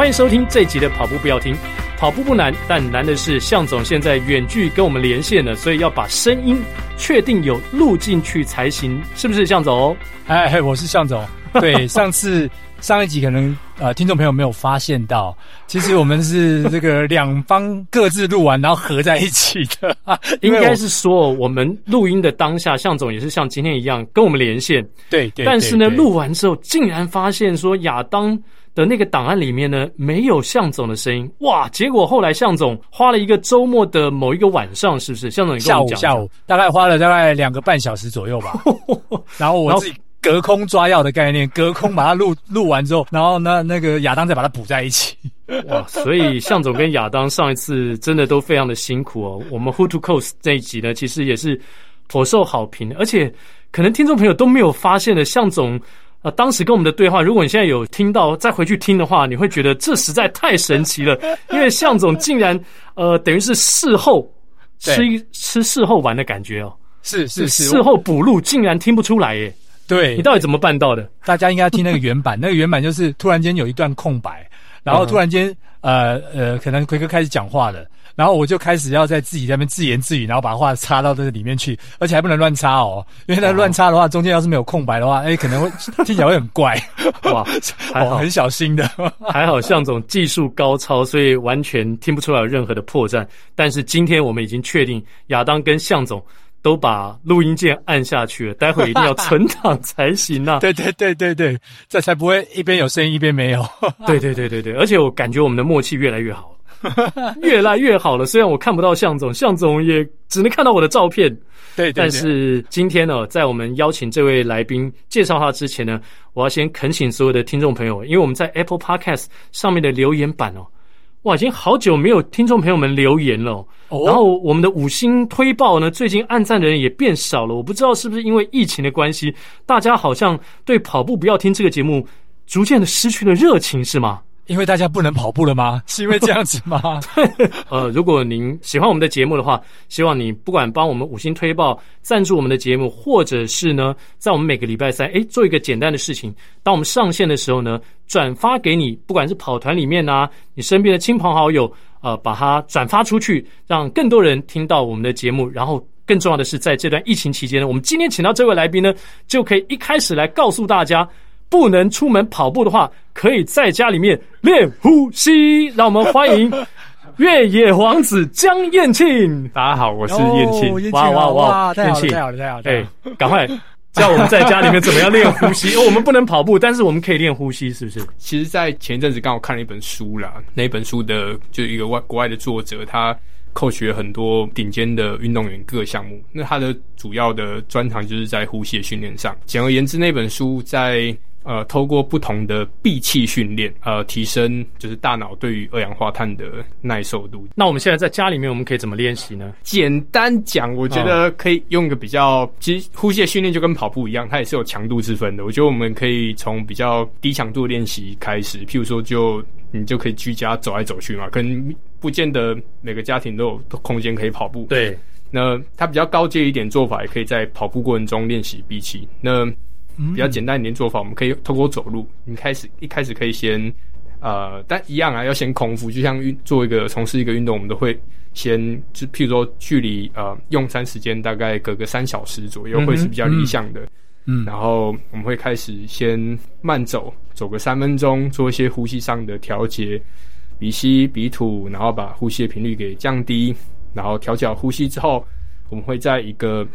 欢迎收听这一集的跑步不要停，跑步不难，但难的是向总现在远距跟我们连线了，所以要把声音确定有录进去才行，是不是向总？哎，我是向总。对，上次上一集可能呃听众朋友没有发现到，其实我们是 这个两方各自录完，然后合在一起的。应该是说我们录音的当下，向总也是像今天一样跟我们连线。对对。但是呢，录完之后竟然发现说亚当。的那个档案里面呢，没有向总的声音哇！结果后来向总花了一个周末的某一个晚上，是不是？向总你跟我讲，下午下午大概花了大概两个半小时左右吧。然后我自己隔空抓药的概念，隔空把它录 录完之后，然后呢，那个亚当再把它补在一起。哇！所以向总跟亚当上一次真的都非常的辛苦哦。我们 Who to Coast 这一集呢，其实也是颇受好评，而且可能听众朋友都没有发现的，向总。啊，当时跟我们的对话，如果你现在有听到，再回去听的话，你会觉得这实在太神奇了。因为向总竟然，呃，等于是事后吃一吃事后丸的感觉哦，是是是，事后补录竟然听不出来耶。对，你到底怎么办到的？大家应该要听那个原版，那个原版就是突然间有一段空白，然后突然间，呃呃，可能奎哥开始讲话了。然后我就开始要在自己在那边自言自语，然后把话插到这个里面去，而且还不能乱插哦，因为那乱插的话，中间要是没有空白的话，哎，可能会 听起来会很怪。哇，还好，很小心的，还好向总技术高超，所以完全听不出来有任何的破绽。但是今天我们已经确定，亚当跟向总都把录音键按下去了，待会一定要存档才行啊！对对对对对，这才不会一边有声音一边没有。对对对对对，而且我感觉我们的默契越来越好。越来越好了，虽然我看不到向总，向总也只能看到我的照片。对，对，对，但是今天呢，在我们邀请这位来宾介绍他之前呢，我要先恳请所有的听众朋友，因为我们在 Apple Podcast 上面的留言板哦，哇，已经好久没有听众朋友们留言了。哦，然后我们的五星推报呢，最近按赞的人也变少了。我不知道是不是因为疫情的关系，大家好像对跑步不要听这个节目，逐渐的失去了热情，是吗？因为大家不能跑步了吗？是因为这样子吗？呃，如果您喜欢我们的节目的话，希望你不管帮我们五星推报、赞助我们的节目，或者是呢，在我们每个礼拜三，诶，做一个简单的事情，当我们上线的时候呢，转发给你，不管是跑团里面啊，你身边的亲朋好友，呃，把它转发出去，让更多人听到我们的节目。然后，更重要的是，在这段疫情期间呢，我们今天请到这位来宾呢，就可以一开始来告诉大家。不能出门跑步的话，可以在家里面练呼吸。让我们欢迎越野王子江燕庆。大家好，我是燕庆。哇哇哇！太好了，太好了！哎，赶快教我们在家里面怎么样练呼吸？哦，我们不能跑步，但是我们可以练呼吸，是不是？其实，在前一阵子刚好看了一本书啦，那一本书的就一个外国外的作者，他 coach 了很多顶尖的运动员各个项目。那他的主要的专长就是在呼吸的训练上。简而言之，那本书在。呃，透过不同的闭气训练，呃，提升就是大脑对于二氧化碳的耐受度。那我们现在在家里面，我们可以怎么练习呢？简单讲，我觉得可以用一个比较，哦、其实呼吸的训练就跟跑步一样，它也是有强度之分的。我觉得我们可以从比较低强度的练习开始，譬如说就，就你就可以居家走来走去嘛，可能不见得每个家庭都有空间可以跑步。对，那它比较高阶一点做法，也可以在跑步过程中练习闭气。那比较简单一点做法，我们可以透过走路。你开始一开始可以先，呃，但一样啊，要先空腹。就像运做一个从事一个运动，我们都会先就譬如说距离呃用餐时间大概隔个三小时左右，会是比较理想的。嗯，然后我们会开始先慢走，走个三分钟，做一些呼吸上的调节，鼻吸鼻吐，然后把呼吸的频率给降低，然后调节呼吸之后，我们会在一个。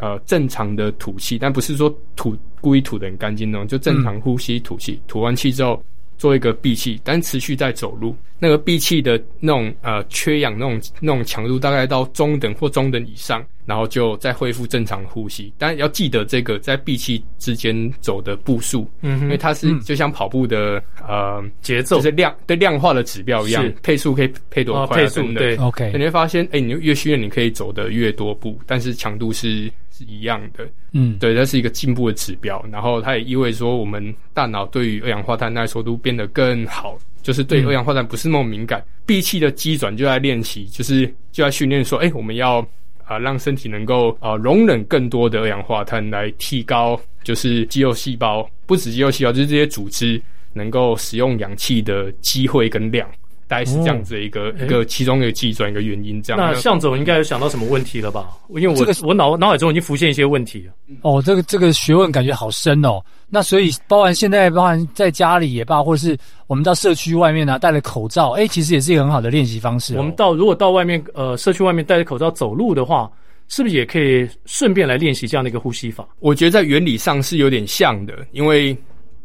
呃，正常的吐气，但不是说吐故意吐得很干净那种，就正常呼吸吐气，吐完气之后做一个闭气，但持续在走路。那个闭气的那种呃缺氧那种那种强度大概到中等或中等以上，然后就再恢复正常呼吸。但要记得这个在闭气之间走的步数，嗯，因为它是就像跑步的呃节奏，就是量对量化的指标一样，配速可以配多快，啊，配速对，OK。你会发现，哎，你越训练你可以走得越多步，但是强度是。是一样的，嗯，对，它是一个进步的指标。然后它也意味着说，我们大脑对于二氧化碳耐受度变得更好，就是对二氧化碳不是那么敏感。闭气的机转就在练习，就是就在训练说，哎，我们要啊、呃、让身体能够啊、呃、容忍更多的二氧化碳，来提高就是肌肉细胞，不止肌肉细胞，就是这些组织能够使用氧气的机会跟量。大概是这样子的一个、嗯、一个其中一个计算一个原因，这样。那向总应该有想到什么问题了吧？因为我、这个、我脑脑海中已经浮现一些问题了。哦，这个这个学问感觉好深哦。那所以包含现在包含在家里也罢，或者是我们到社区外面呢、啊，戴了口罩，哎，其实也是一个很好的练习方式、哦。我们到如果到外面呃社区外面戴着口罩走路的话，是不是也可以顺便来练习这样的一个呼吸法？我觉得在原理上是有点像的，因为。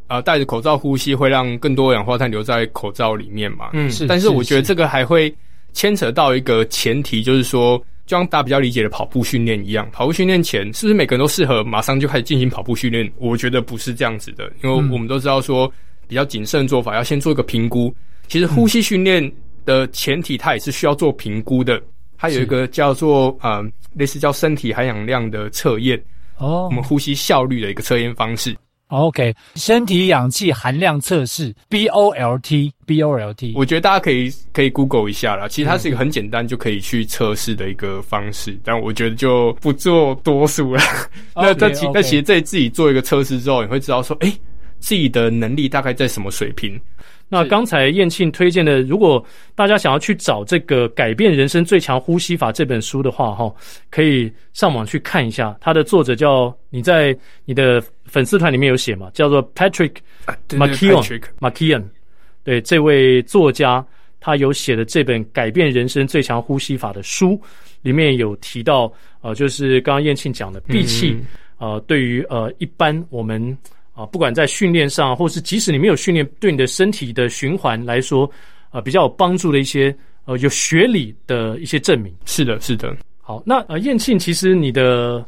啊，戴着口罩呼吸会让更多二氧化碳留在口罩里面嘛？嗯，是。但是我觉得这个还会牵扯到一个前提，就是说，就像大家比较理解的跑步训练一样，跑步训练前是不是每个人都适合马上就开始进行跑步训练？我觉得不是这样子的，因为我们都知道说，比较谨慎的做法要先做一个评估。其实呼吸训练的前提，它也是需要做评估的。它有一个叫做呃，类似叫身体含氧量的测验哦，我们呼吸效率的一个测验方式。OK，身体氧气含量测试 BOLT，BOLT，我觉得大家可以可以 Google 一下啦。其实它是一个很简单就可以去测试的一个方式，嗯、但我觉得就不做多数了。Okay, 那在其那其实在自己做一个测试之后，你会知道说，哎，自己的能力大概在什么水平。那刚才燕庆推荐的，如果大家想要去找这个《改变人生最强呼吸法》这本书的话，哈，可以上网去看一下。它的作者叫你在你的粉丝团里面有写嘛，叫做 Patrick McKeown，McKeown。对，这位作家，他有写的这本《改变人生最强呼吸法》的书，里面有提到，呃，就是刚刚燕庆讲的闭气，呃，对于呃一般我们。啊，不管在训练上，或是即使你没有训练，对你的身体的循环来说，呃，比较有帮助的一些呃有学理的一些证明。是的，是的。好，那呃，燕庆，其实你的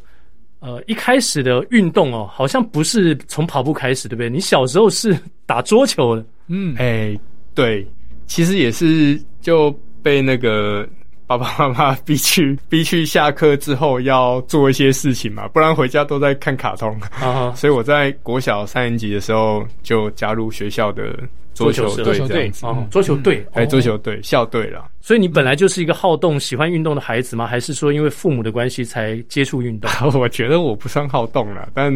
呃一开始的运动哦，好像不是从跑步开始，对不对？你小时候是打桌球的。嗯，哎、欸，对，其实也是就被那个。爸爸妈妈逼去逼去下课之后要做一些事情嘛，不然回家都在看卡通。Uh-huh. 所以我在国小三年级的时候就加入学校的桌球队，桌球队，哦，桌球队，哎，桌球队校队了。所以你本来就是一个好动、喜欢运动的孩子吗？还是说因为父母的关系才接触运动？我觉得我不算好动了，但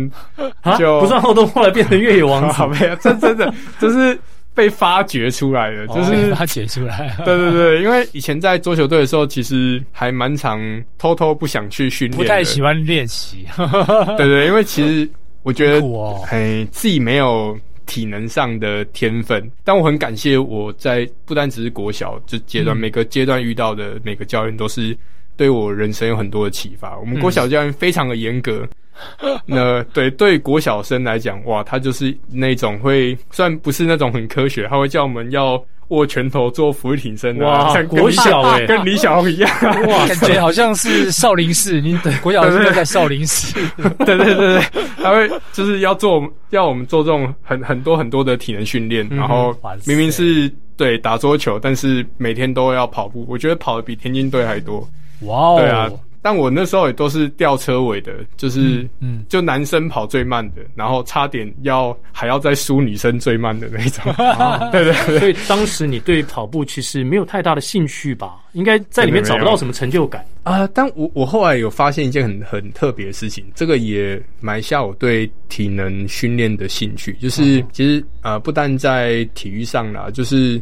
就不算好动，后来变成越野王子。没有，真真的就是。被发掘出来的，就是发掘出来。对对对，因为以前在桌球队的时候，其实还蛮常偷偷不想去训练，不太喜欢练习。对对，因为其实我觉得，哎，自己没有体能上的天分。但我很感谢我在不单只是国小这阶段，每个阶段遇到的每个教练都是对我人生有很多的启发。我们国小教练非常的严格。那对对国小生来讲，哇，他就是那种会，虽然不是那种很科学，他会叫我们要握拳头做伏地挺身的。哇，像国小哎、欸，跟李小龙一样，哇，感觉好像是少林寺。你对国小生在少林寺，对对对对，他会就是要做，要我们做这种很很多很多的体能训练，然后明明是对打桌球，但是每天都要跑步，我觉得跑的比田径队还多。哇哦，对啊。但我那时候也都是吊车尾的，就是，嗯，就男生跑最慢的，然后差点要还要再输女生最慢的那种。啊、对，对对。所以当时你对跑步其实没有太大的兴趣吧？应该在里面找不到什么成就感啊、呃。但我我后来有发现一件很很特别的事情，这个也埋下我对体能训练的兴趣，就是其实啊、呃，不但在体育上啦，就是。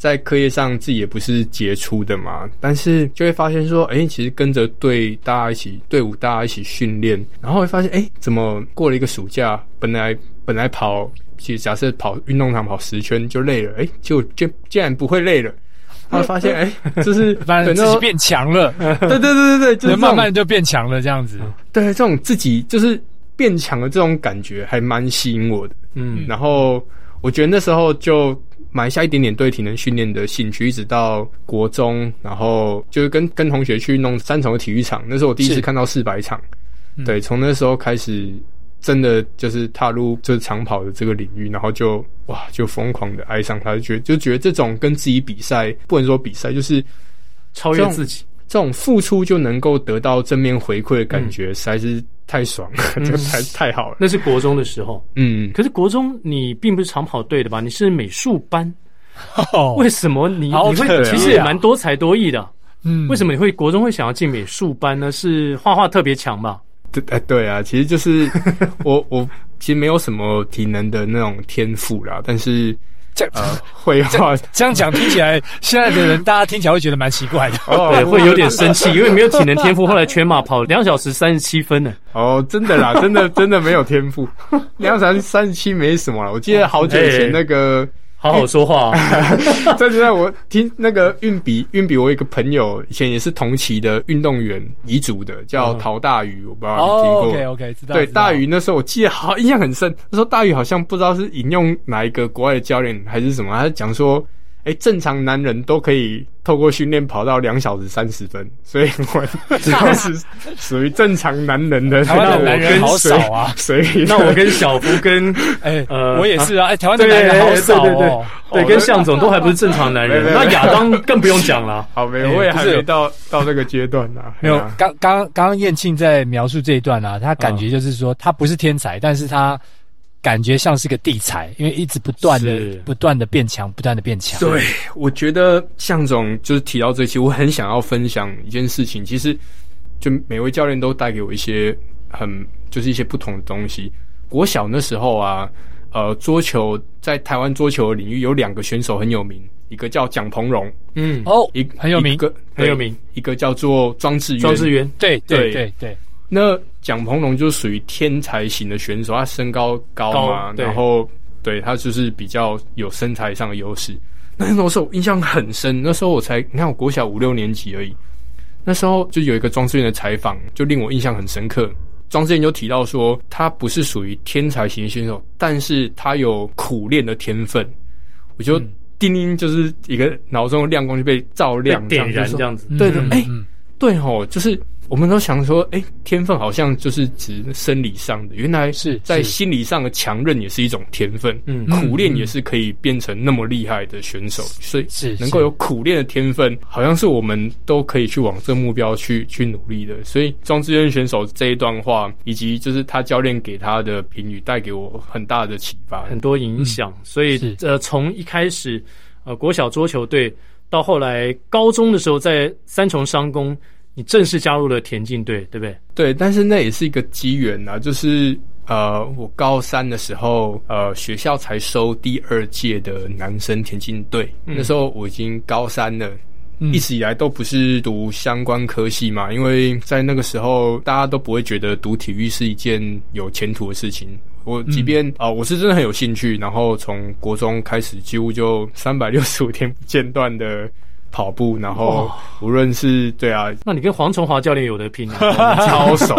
在课业上自己也不是杰出的嘛，但是就会发现说，哎、欸，其实跟着队大家一起队伍大家一起训练，然后会发现，哎、欸，怎么过了一个暑假，本来本来跑，其实假设跑运动场跑十圈就累了，哎、欸，就就竟然不会累了，他会发现，哎、欸，就是反正自己变强了，对对对对对，就是慢慢就变强了这样子，对，这种自己就是变强的这种感觉还蛮吸引我的，嗯，然后我觉得那时候就。埋下一点点对体能训练的兴趣，一直到国中，然后就是跟跟同学去弄三重的体育场，那是我第一次看到四百场。对，从那时候开始，真的就是踏入就是长跑的这个领域，然后就哇，就疯狂的爱上他，就觉得就觉得这种跟自己比赛，不能说比赛，就是超越自己，这种付出就能够得到正面回馈的感觉，实在是。太爽了，这个太太好了。那是国中的时候，嗯，可是国中你并不是长跑队的吧？你是美术班，哦，为什么你你会其实也蛮多才多艺的？嗯，为什么你会国中会想要进美术班呢？是画画特别强吧？对，哎，对啊，其实就是我 我其实没有什么体能的那种天赋啦，但是 这会话，这样讲听起来，现在的人大家听起来会觉得蛮奇怪的，哦，对，会有点生气，因为没有体能天赋，后来全马跑两小时三十七分呢。哦，真的啦，真的真的没有天赋，两小时三十七没什么了。我记得好久以前那个。好好说话啊！在在我听那个运笔运笔，我有一个朋友以前也是同期的运动员彝族的，叫陶大宇，我不知道你听过。OK OK，知道。对，大宇那时候我记得好印象很深，那时候大宇好像不知道是引用哪一个国外的教练还是什么，他讲说。哎，正常男人都可以透过训练跑到两小时三十分，所以我 只要是属于正常男人的。台湾的男人好少啊，所以那我跟小福跟 哎呃，我也是啊。哎，台湾的男人好少哦。对，跟向总都还不是正常男人，那亚当更不用讲了。好，没有，我也还没到到这个阶段呢。没有，刚刚刚刚彦庆在描述这一段啊，他感觉就是说他不是天才，但是他。感觉像是个地才，因为一直不断的、不断的变强，不断的变强。对，我觉得向总就是提到这期，我很想要分享一件事情。其实，就每位教练都带给我一些很，就是一些不同的东西。国小那时候啊，呃，桌球在台湾桌球的领域有两个选手很有名，一个叫蒋鹏荣，嗯，哦，一很有名，一个很有名，一个叫做庄智渊，庄智渊，对对对对。那蒋鹏龙就属于天才型的选手，他身高高嘛，高然后对他就是比较有身材上的优势。那时候我印象很深，那时候我才你看我国小五六年级而已，那时候就有一个庄志远的采访，就令我印象很深刻。庄志远就提到说，他不是属于天才型的选手，但是他有苦练的天分。我就叮叮就是一个脑中的亮光就被照亮，点燃这样子。对的，哎，对吼，就是。我们都想说，哎，天分好像就是指生理上的，原来是在心理上的强韧也是一种天分。嗯，苦练也是可以变成那么厉害的选手，所以是能够有苦练的天分，好像是我们都可以去往这个目标去去努力的。所以庄智渊选手这一段话，以及就是他教练给他的评语，带给我很大的启发，很多影响。所以呃，从一开始呃国小桌球队，到后来高中的时候在三重商工。你正式加入了田径队，对不对？对，但是那也是一个机缘啊，就是呃，我高三的时候，呃，学校才收第二届的男生田径队，嗯、那时候我已经高三了，嗯、一直以来都不是读相关科系嘛，因为在那个时候大家都不会觉得读体育是一件有前途的事情。我即便啊、嗯呃，我是真的很有兴趣，然后从国中开始，几乎就三百六十五天不间断的。跑步，然后无论是对啊，那你跟黄崇华教练有得拼啊，超熟，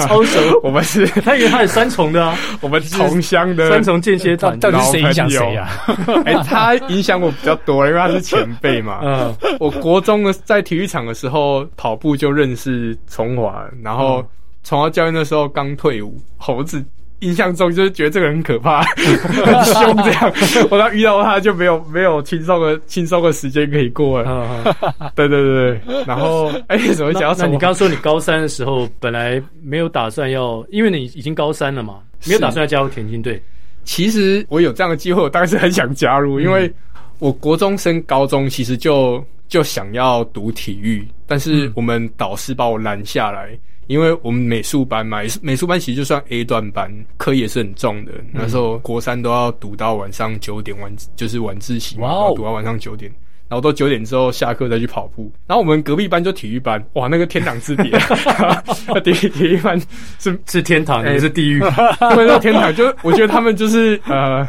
超熟。我们是，他以为他是三重的啊，我们同乡的三重间歇团，到底谁影响谁啊？哎，他影响我比较多，因为他是前辈嘛。嗯，我国中的在体育场的时候跑步就认识崇华，然后崇华教练那时候刚退伍，猴子。印象中就是觉得这个人很可怕，很凶这样。我刚遇到他就没有没有轻松的轻松的时间可以过了。对对对对，然后哎，怎么讲到？那你刚刚说你高三的时候本来没有打算要，因为你已经高三了嘛，没有打算要加入田径队。其实我有这样的机会，我当然是很想加入，因为我国中升高中其实就就想要读体育，但是我们导师把我拦下来。因为我们美术班嘛，美术班其实就算 A 段班，课也是很重的。嗯、那时候国三都要读到晚上九点，晚就是晚自习嘛，哇哦，读到晚上九点，然后到九点之后下课再去跑步。然后我们隔壁班就体育班，哇，那个天堂之别，体体育班是是天堂，也是地狱。因为那天堂就我觉得他们就是呃。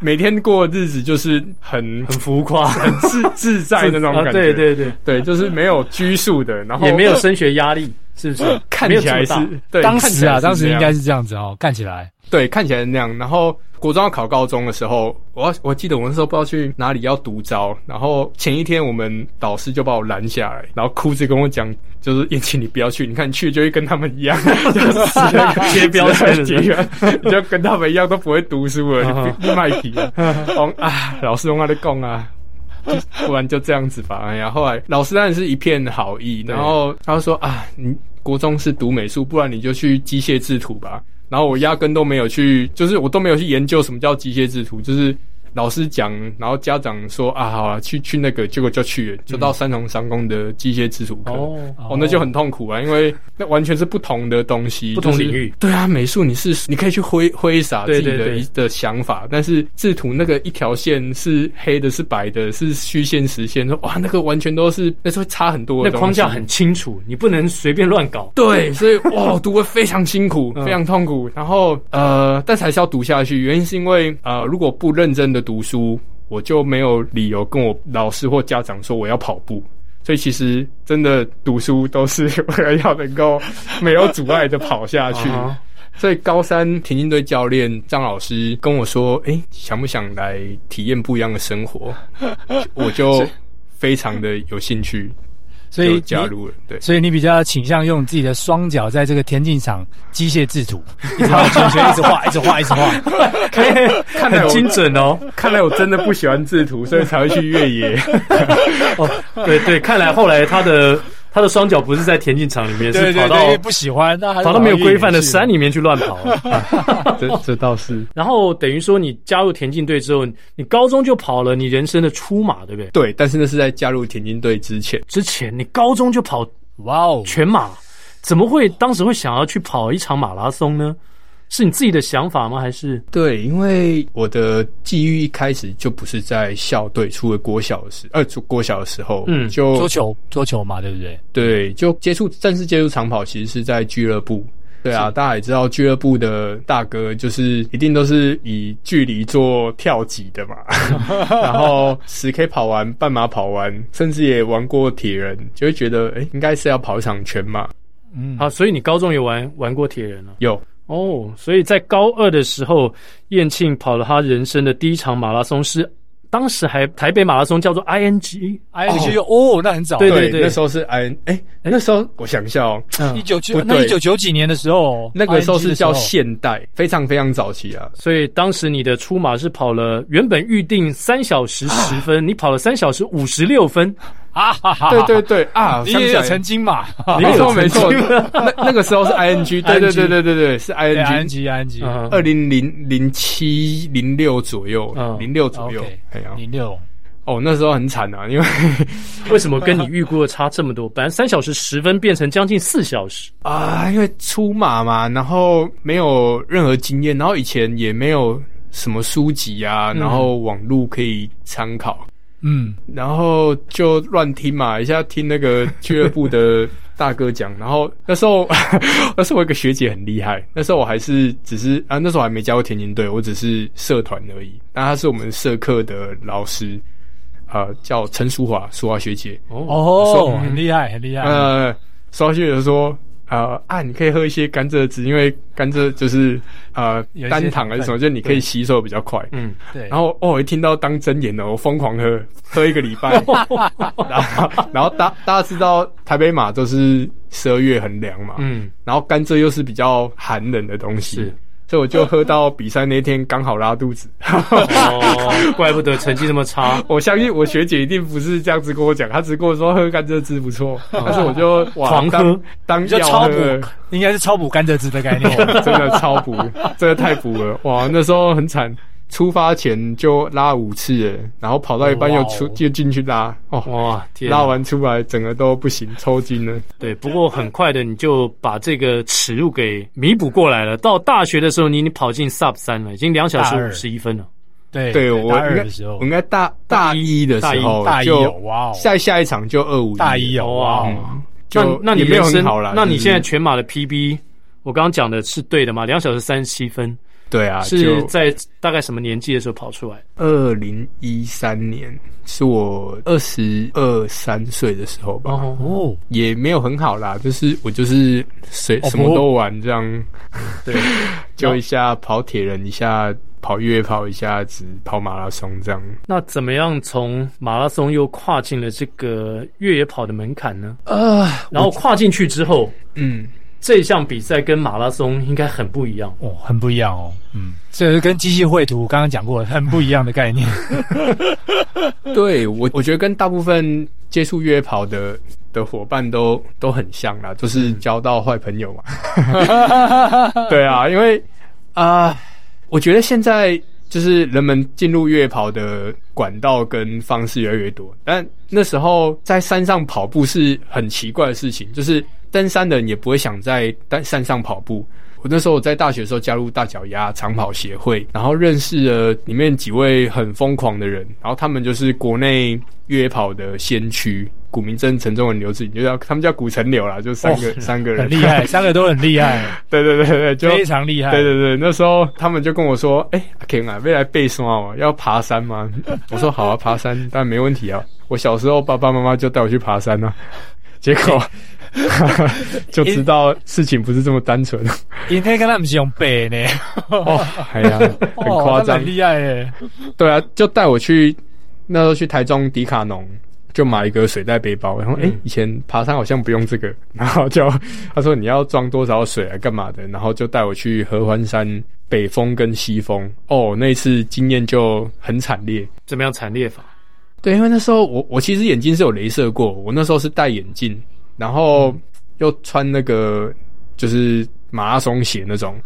每天过的日子就是很很浮夸、很自自在的那种感觉。对对对对，就是没有拘束的，然后也没有升学压力，是不是？看起来是，对，当时啊，当时应该是这样子哦，看起来。对，看起来是那样。然后国中要考高中的时候，我我记得我那时候不知道去哪里要读招，然后前一天我们导师就把我拦下来，然后哭着跟我讲，就是彦庆你不要去，你看你去就会跟他们一样，就是贴标签，你就跟他们一样都不会读书了，你卖皮了。啊，老师用他的讲啊，不然就这样子吧。哎呀，后来老师当然是一片好意，然后他说啊，你国中是读美术，不然你就去机械制图吧。然后我压根都没有去，就是我都没有去研究什么叫机械制图，就是老师讲，然后家长说啊，好啊，去去那个，结果就去了，就到三重商工的机械制图课。哦，哦，那就很痛苦啊，因为那完全是不同的东西，不同领域。对啊，美术你是你可以去挥挥洒自己的一的想法，但是制图那个一条线是黑的，是白的，是虚线实线，说哇，那个完全都是那是会差很多的。那框架很清楚，你不能随便乱搞。对，所以哇，读得非常辛苦，非常痛苦。然后呃，但是还是要读下去，原因是因为呃，如果不认真的读书，我就没有理由跟我老师或家长说我要跑步。所以其实真的读书都是为了要能够没有阻碍的跑下去。所以高三田径队教练张老师跟我说：“哎，想不想来体验不一样的生活？”我就 非常的有兴趣。所以加入了，对，所以你比较倾向用自己的双脚在这个田径场机械制图，一直画，一直画，一直画，一直画 看来很精准哦。看来我真的不喜欢制图，所以才会去越野。哦，对对，看来后来他的。他的双脚不是在田径场里面，是跑到不喜欢，跑到没有规范的山里面去乱跑。这这倒是。然后等于说，你加入田径队之后，你高中就跑了你人生的初马，对不对？对，但是那是在加入田径队之前。之前你高中就跑，哇哦，全马，怎么会当时会想要去跑一场马拉松呢？是你自己的想法吗？还是对？因为我的际遇一开始就不是在校队，除了国小的时，呃，国小的时候，嗯，就桌球，桌球嘛，对不对？对，就接触正式接触长跑，其实是在俱乐部。对啊，大家也知道，俱乐部的大哥就是一定都是以距离做跳级的嘛。然后十 K 跑完，半马跑完，甚至也玩过铁人，就会觉得，哎，应该是要跑一场全马。嗯，好，所以你高中有玩玩过铁人了？有。哦，所以在高二的时候，燕庆跑了他人生的第一场马拉松，是当时还台北马拉松叫做 ING，ING 哦，那很早，对对对，那时候是 IN，哎，那时候我想一下哦，一九九那一九九几年的时候，那个时候是叫现代，非常非常早期啊。所以当时你的出马是跑了原本预定三小时十分，你跑了三小时五十六分。啊哈哈！对对对啊，你也有曾经嘛？没错没错，那那个时候是 I N G，对对对对对对，是 I N G I N G I N G，二零零零七零六左右，零六左右，哎呀，零六。哦，那时候很惨啊，因为 为什么跟你预估的差这么多？本来三小时十分变成将近四小时。啊，因为出马嘛，然后没有任何经验，然后以前也没有什么书籍啊，然后网络可以参考。嗯，然后就乱听嘛，一下听那个俱乐部的大哥讲，然后那时候 那时候我一个学姐很厉害，那时候我还是只是啊，那时候还没加入田径队，我只是社团而已。那她是我们社课的老师，啊，叫陈淑华，淑华学姐。哦，很厉害，很厉害。呃，淑华学姐就说。呃啊，你可以喝一些甘蔗汁，因为甘蔗就是呃单糖还是什么，就你可以吸收比较快。嗯，对。然后哦，我一听到当真言了，我疯狂喝，喝一个礼拜。然后，然后大大家知道台北马都是十二月很凉嘛，嗯，然后甘蔗又是比较寒冷的东西。是。所以我就喝到比赛那天刚好拉肚子，哦，怪不得成绩那么差。我相信我学姐一定不是这样子跟我讲，她只跟我说喝甘蔗汁不错，但是我就狂喝，当药喝，应该是超补甘蔗汁的概念，真的超补，真的太补了，哇，那时候很惨。出发前就拉五次了，然后跑到一半又出就进去拉，哦哇，拉完出来整个都不行，抽筋了。对，不过很快的你就把这个耻辱给弥补过来了。到大学的时候，你你跑进 Sub 三了，已经两小时五十一分了。对，对我应该我应该大大一的时候就哇，下下一场就二五，大一有哇，就那你没有很好了。那你现在全马的 PB，我刚刚讲的是对的吗？两小时三十七分。对啊，是在大概什么年纪的时候跑出来？二零一三年，是我二十二三岁的时候吧。哦，也没有很好啦，就是我就是谁什么都玩这样。对，就一下跑铁人，一下跑越野跑，一下子跑马拉松这样。那怎么样从马拉松又跨进了这个越野跑的门槛呢？呃，然后跨进去之后，嗯。这项比赛跟马拉松应该很不一样哦，很不一样哦。嗯，这是跟机器绘图刚刚讲过很不一样的概念。对我，我觉得跟大部分接触越野跑的的伙伴都都很像啦，就是交到坏朋友嘛。对啊，因为啊、呃，我觉得现在就是人们进入越野跑的管道跟方式越来越多，但那时候在山上跑步是很奇怪的事情，就是登山的人也不会想在山上跑步。我那时候我在大学的时候加入大脚丫长跑协会，然后认识了里面几位很疯狂的人，然后他们就是国内越野跑的先驱，古明真、陈忠文、刘志颖，就叫他们叫古陈刘啦，就三个、哦、三个人很厉害，三个都很厉害，对对对对，就非常厉害，对对对，那时候他们就跟我说，哎、欸，阿 Ken 啊，未来背什么？要爬山吗？我说好啊，爬山但没问题啊，我小时候爸爸妈妈就带我去爬山啊，结果。就知道事情不是这么单纯。因为跟他们是用背呢，哦，哎呀，很夸张，很厉害耶。对啊，就带我去那时候去台中迪卡侬，就买一个水袋背包。然后，哎、欸，以前爬山好像不用这个。然后就他说你要装多少水啊，干嘛的？然后就带我去合欢山北峰跟西峰。哦，那一次经验就很惨烈。怎么样惨烈法？对，因为那时候我我其实眼睛是有镭射过，我那时候是戴眼镜。然后又穿那个就是马拉松鞋那种，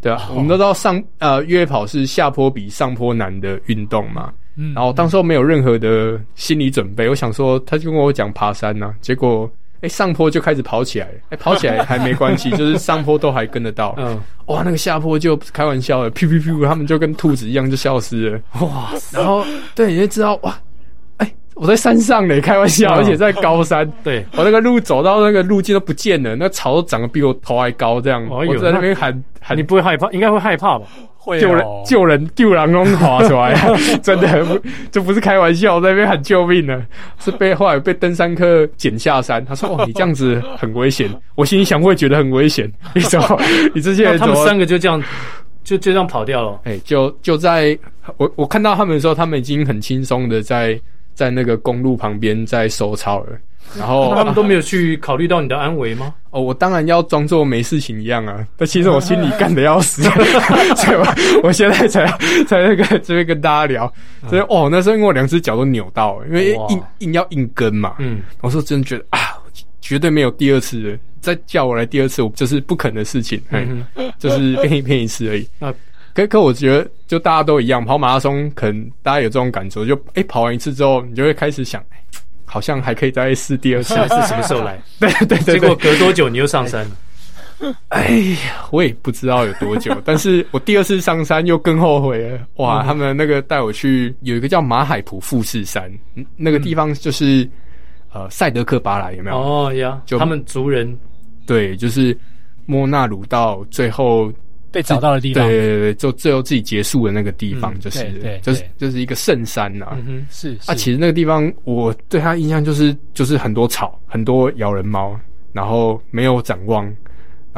对啊，我们都知道上呃越野跑是下坡比上坡难的运动嘛，嗯，然后当时候没有任何的心理准备，我想说他就跟我讲爬山呐，结果哎上坡就开始跑起来，哎跑起来还没关系，就是上坡都还跟得到，嗯，哇那个下坡就开玩笑了，噗噗噗，他们就跟兔子一样就消失了，哇，然后对你就知道哇。我在山上呢，开玩笑，而且在高山。对，我那个路走到那个路径都不见了，那草都长得比我头还高，这样。哦、我在那边喊喊，你不会害怕？应该会害怕吧？会、哦、救人救人救人都滑出来，真的不就不是开玩笑，我在那边喊救命呢，是被后来被登山客捡下山。他说：“ 哦，你这样子很危险。”我心里想，会觉得很危险。你说 你这些人，他们三个就这样就就这样跑掉了。哎，就就在我我看到他们的时候，他们已经很轻松的在。在那个公路旁边在收操了，然后 他们都没有去考虑到你的安危吗？哦，我当然要装作没事情一样啊，但其实我心里干的要死，所以我我现在才才那个这边跟大家聊，所以哦，那时候因为我两只脚都扭到了，因为硬硬要硬跟嘛，嗯，我说真的觉得啊，绝对没有第二次了，再叫我来第二次，我就是不可能的事情，嗯，就是骗一骗一次而已。那可可，我觉得就大家都一样，跑马拉松可能大家有这种感觉，就哎、欸、跑完一次之后，你就会开始想，好像还可以再试第二次，是什么时候来？对对对，结果隔多久你又上山了？哎呀，我也不知道有多久，但是我第二次上山又更后悔了。哇，他们那个带我去有一个叫马海普富士山，那个地方就是、嗯、呃赛德克巴莱有没有？哦呀，就他们族人对，就是莫纳鲁道最后。被找到的地方，对对对，就最后自己结束的那个地方，就是，嗯、对，就是就是一个圣山呐、啊。嗯哼，是，是。啊，其实那个地方，我对他印象就是就是很多草，很多咬人猫，然后没有展望，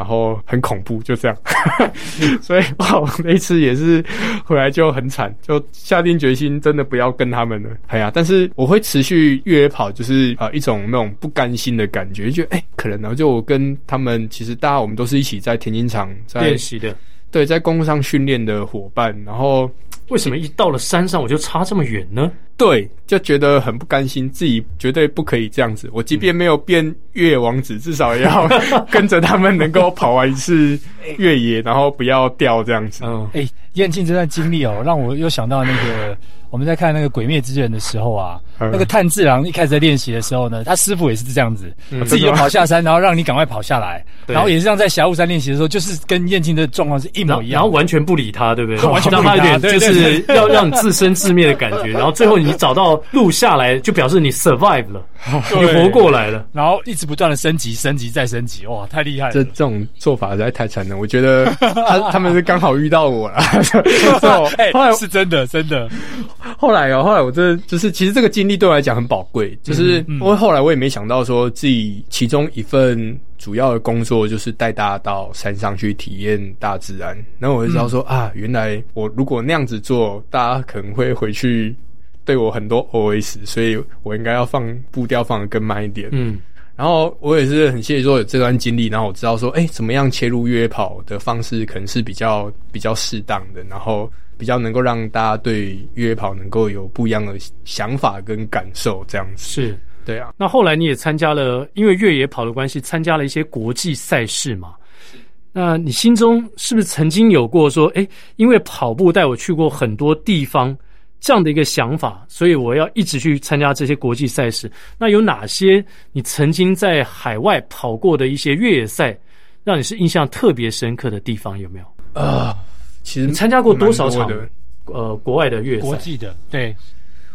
然后很恐怖，就这样。所以哇，那一次也是回来就很惨，就下定决心真的不要跟他们了。哎呀，但是我会持续越野跑，就是啊、呃、一种那种不甘心的感觉，就觉得哎、欸，可能呢，就我跟他们，其实大家我们都是一起在田径场在练习的。对，在公路上训练的伙伴，然后为什么一到了山上我就差这么远呢？对，就觉得很不甘心，自己绝对不可以这样子。我即便没有变越野王子，至少也要 跟着他们能够跑完一次越野，然后不要掉这样子。嗯，哎，燕庆这段经历哦，让我又想到那个。我们在看那个《鬼灭之刃》的时候啊，嗯、那个炭治郎一开始在练习的时候呢，他师傅也是这样子，嗯、自己就跑下山，然后让你赶快跑下来，对然后也是这样在峡谷山练习的时候，就是跟燕青的状况是一模一样，然后完全不理他，对不对？完全不理他有点就是要让你自生自灭的感觉，然后最后你找到路下来，就表示你 survive 了，你活过来了，然后一直不断的升级、升级再升级，哇，太厉害了！这这种做法实在太残忍，我觉得他 他们是刚好遇到我了，哎，后来是真的，真的。后来哦，后来我这就是，其实这个经历对我来讲很宝贵。就是因为后来我也没想到说自己其中一份主要的工作就是带大家到山上去体验大自然。然后我就知道说啊，原来我如果那样子做，大家可能会回去对我很多 OS，所以我应该要放步调放得更慢一点。嗯，然后我也是很谢谢说有这段经历，然后我知道说，哎，怎么样切入越野跑的方式可能是比较比较适当的，然后。比较能够让大家对越野跑能够有不一样的想法跟感受，这样子是对啊。那后来你也参加了，因为越野跑的关系，参加了一些国际赛事嘛？那你心中是不是曾经有过说，哎，因为跑步带我去过很多地方这样的一个想法，所以我要一直去参加这些国际赛事？那有哪些你曾经在海外跑过的一些越野赛，让你是印象特别深刻的地方有没有？啊、呃，其实你参加过多少场的呃国外的越野赛？国际的，对，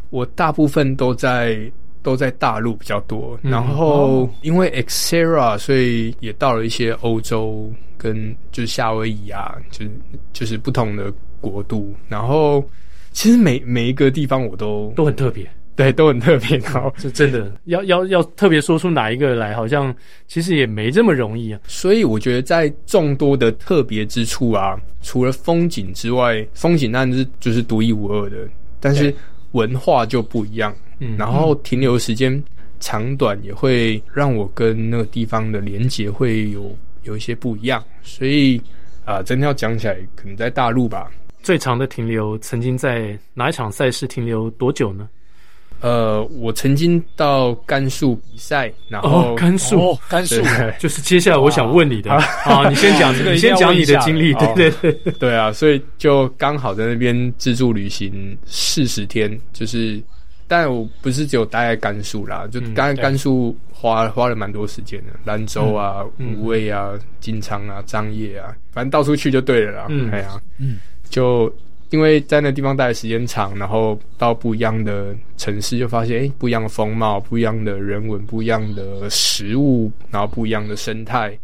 我大部分都在。都在大陆比较多，然后因为 Xterra，所以也到了一些欧洲跟就是夏威夷啊，就是就是不同的国度。然后其实每每一个地方我都都很特别，对，都很特别。然后这真的要要要特别说出哪一个来，好像其实也没这么容易啊。所以我觉得在众多的特别之处啊，除了风景之外，风景那是就是独一无二的，但是文化就不一样。嗯，然后停留时间长短也会让我跟那个地方的连接会有有一些不一样，所以啊、呃，真的要讲起来，可能在大陆吧。最长的停留曾经在哪一场赛事停留多久呢？呃，我曾经到甘肃比赛，然后、哦、甘肃，哦、甘肃。就是接下来我想问你的。啊，你先讲这个，你先讲你的经历，对对对。对啊，所以就刚好在那边自助旅行四十天，就是。但我不是只有待在甘肃啦，就刚才甘肃花花了蛮多时间的，兰州啊、无畏啊、金昌啊、张掖啊，反正到处去就对了啦。嗯，哎呀，嗯，就因为在那地方待的时间长，然后到不一样的城市，就发现哎、欸，不一样的风貌，不一样的人文，不一样的食物，然后不一样的生态，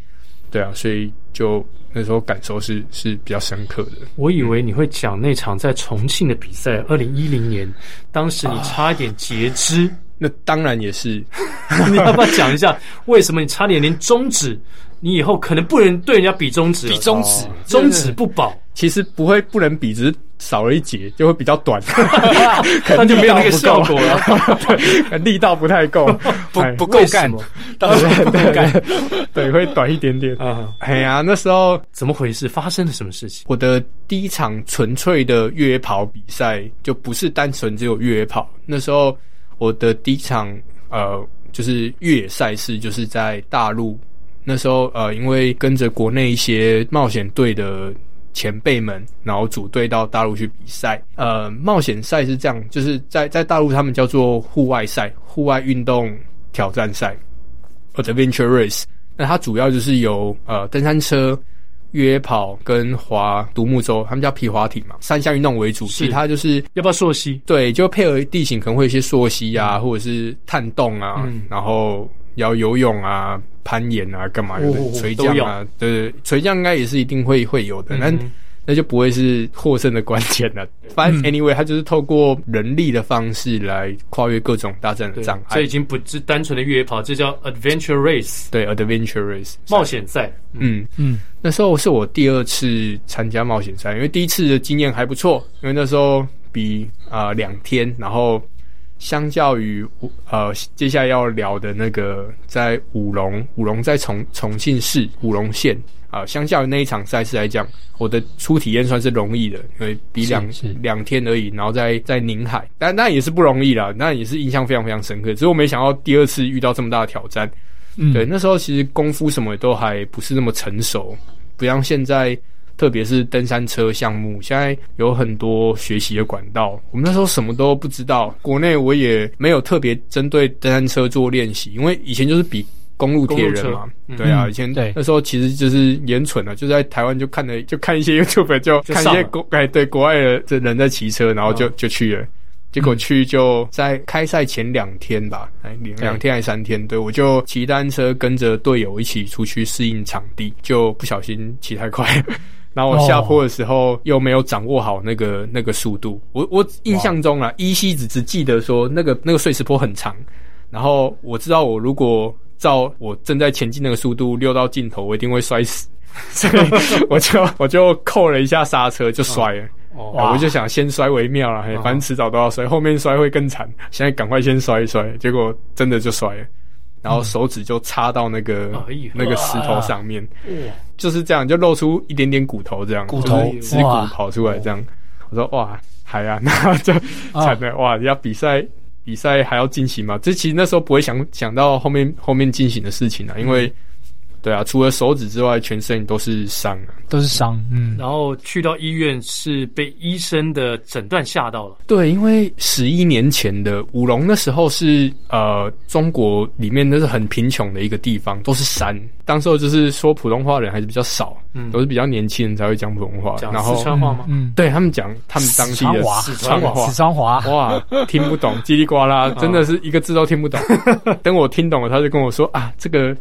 对啊，所以就。那时候感受是是比较深刻的。我以为你会讲那场在重庆的比赛，二零一零年，当时你差一点截肢。啊，那当然也是。你要不要讲一下为什么你差点连中指？你以后可能不能对人家比中指，比中指，中指不保。其实不会不能比，只是少了一节，就会比较短，那就没有那个效果了。对，力道不太够，不不够干，当时不够干，对，会短一点点。哎呀，那时候怎么回事？发生了什么事情？我的第一场纯粹的越野跑比赛，就不是单纯只有越野跑。那时候我的第一场呃，就是越野赛事，就是在大陆。那时候，呃，因为跟着国内一些冒险队的前辈们，然后组队到大陆去比赛。呃，冒险赛是这样，就是在在大陆他们叫做户外赛、户外运动挑战赛，Adventure Race。那它主要就是由呃登山车、越野跑跟划独木舟，他们叫皮划艇嘛，三项运动为主。其他就是要不要溯溪？对，就配合地形，可能会有一些溯溪啊，嗯、或者是探洞啊，嗯、然后要游泳啊。攀岩啊，干嘛的？垂降啊，对对，垂降应该也是一定会会有的，那、嗯、那就不会是获胜的关键了。反正 anyway，它就是透过人力的方式来跨越各种大战的障碍。这已经不是单纯的越野跑，这叫 adventure race。对，adventure race 冒险赛。嗯嗯，那时候是我第二次参加冒险赛，因为第一次的经验还不错，因为那时候比啊两、呃、天，然后。相较于呃，接下来要聊的那个在武隆，武隆在重重庆市武隆县啊、呃，相较于那一场赛事来讲，我的初体验算是容易的，因为比两两天而已，然后在在宁海，但那也是不容易啦，那也是印象非常非常深刻。只是我没想到第二次遇到这么大的挑战，嗯、对，那时候其实功夫什么都还不是那么成熟，不像现在。特别是登山车项目，现在有很多学习的管道。我们那时候什么都不知道，国内我也没有特别针对登山车做练习，因为以前就是比公路铁人嘛。对啊，以前那时候其实就是眼蠢了，就在台湾就看了就看一些 YouTube，就看一些国哎对国外的这人在骑车，然后就就去了。结果去就在开赛前两天吧，哎两两天还是三天，对，我就骑单车跟着队友一起出去适应场地，就不小心骑太快。然后我下坡的时候又没有掌握好那个那个速度，我我印象中啊，依稀只只记得说那个那个碎石坡很长，然后我知道我如果照我正在前进那个速度溜到尽头，我一定会摔死，所以我就我就扣了一下刹车就摔了，哦，我就想先摔为妙了，反正迟早都要摔，后面摔会更惨，现在赶快先摔一摔，结果真的就摔了。然后手指就插到那个、嗯、那个石头上面，嗯、就是这样，就露出一点点骨头，这样骨头指骨跑出来，这样。我说哇，还啊，那就惨了哇！要比赛，比赛还要进行嘛？这其实那时候不会想想到后面后面进行的事情啊，因为对啊，除了手指之外，全身都是伤啊，都是伤。嗯，然后去到医院是被医生的诊断吓到了。对，因为十一年前的武隆那时候是呃中国里面那是很贫穷的一个地方，都是山。当时候就是说普通话的人还是比较少，嗯，都是比较年轻人才会讲普通话。讲然后四川话吗？嗯，对他们讲他们当地的四川话，四川话，哇，听不懂，叽里呱啦，真的是一个字都听不懂。等我听懂了，他就跟我说啊，这个。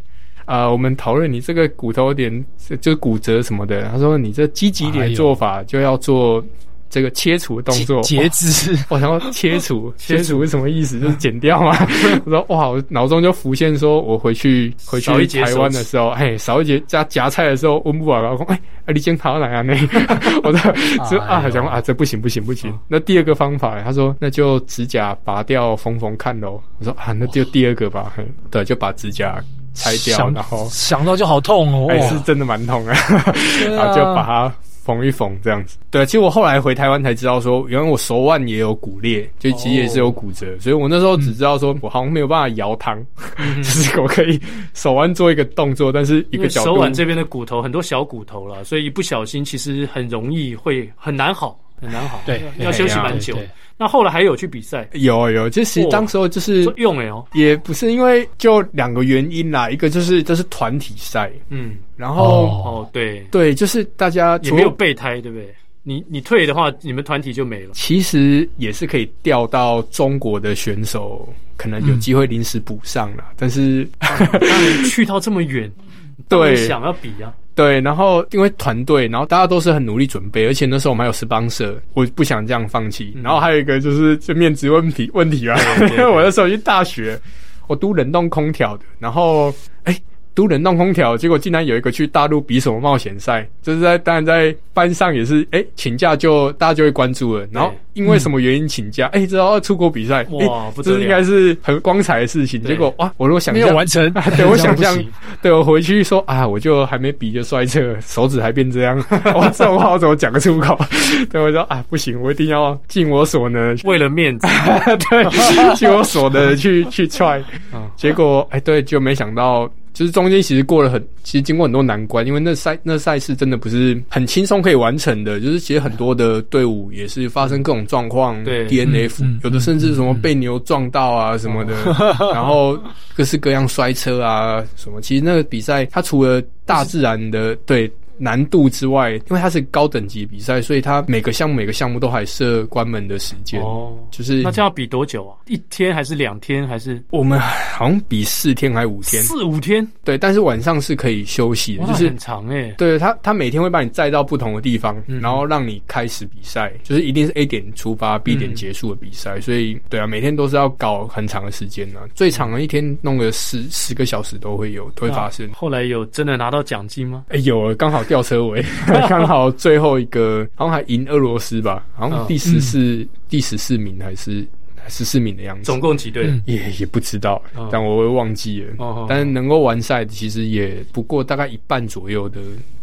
啊、呃，我们讨论你这个骨头有点就是骨折什么的。他说你这积极一点做法就要做这个切除的动作，截肢。我想要切除，切除是什么意思？就是剪掉吗？我说哇，我脑中就浮现说，我回去回去台湾的时候，嘿，少一节夹夹菜的时候，温布尔老公，哎，你先跑哪啊？那 我说这啊，想说啊，这不行不行不行。那第二个方法，他说那就指甲拔掉缝缝看喽。我说啊，那就第二个吧。对，就把指甲。拆掉，然后想到就好痛哦，还是真的蛮痛啊，然后就把它缝一缝这样子。对，其实我后来回台湾才知道说，原来我手腕也有骨裂，就其实也是有骨折，所以我那时候只知道说我好像没有办法摇汤，就是我可以手腕做一个动作，但是一个角度，手腕这边的骨头很多小骨头了，所以一不小心其实很容易会很难好，很难好，对，要休息蛮久。那后来还有去比赛？有有，就是当时候就是用了哦，也不是因为就两个原因啦，一个就是这是团体赛，嗯，然后哦对对，就是大家也没有备胎，对不对？你你退的话，你们团体就没了。其实也是可以调到中国的选手，可能有机会临时补上了，但是去到这么远，对，想要比啊。对，然后因为团队，然后大家都是很努力准备，而且那时候我们还有 sponsor，我不想这样放弃。然后还有一个就是就面子问题问题啊，因 为我那时候去大学，我读冷冻空调的，然后哎。读冷冻空调，结果竟然有一个去大陆比什么冒险赛，就是在当然在班上也是，哎、欸，请假就大家就会关注了。然后因为什么原因请假，哎、嗯，知道要出国比赛，哇，欸、这应该是很光彩的事情。结果哇，我如果想象没有完成，对我想 象，对我回去说啊，我就还没比就摔车，手指还变这样，哇，这种话我怎么讲得出口？对我说啊，不行，我一定要尽我所能，为了面子，对，尽我所能去去踹。结果哎、欸，对，就没想到。就是中间其实过了很，其实经过很多难关，因为那赛那赛事真的不是很轻松可以完成的。就是其实很多的队伍也是发生各种状况，对 DNF，有的甚至什么被牛撞到啊什么的，然后各式各样摔车啊什么。其实那个比赛它除了大自然的对。难度之外，因为它是高等级比赛，所以它每个项目每个项目都还设关门的时间。哦，就是那这样要比多久啊？一天还是两天？还是我们好像比四天还是五天？四五天？对，但是晚上是可以休息的，就是很长诶、欸。对，他他每天会把你载到不同的地方，嗯、然后让你开始比赛，就是一定是 A 点出发，B 点结束的比赛。嗯、所以对啊，每天都是要搞很长的时间呢、啊，最长的一天弄个十十个小时都会有都会发生。后来有真的拿到奖金吗？哎、欸，有，刚好。吊车尾，刚好最后一个，好像还赢俄罗斯吧，好像第十四、嗯、第十四名还是十四名的样子。总共几队？也也不知道，哦、但我会忘记了。哦、但是能够完赛，其实也不过大概一半左右的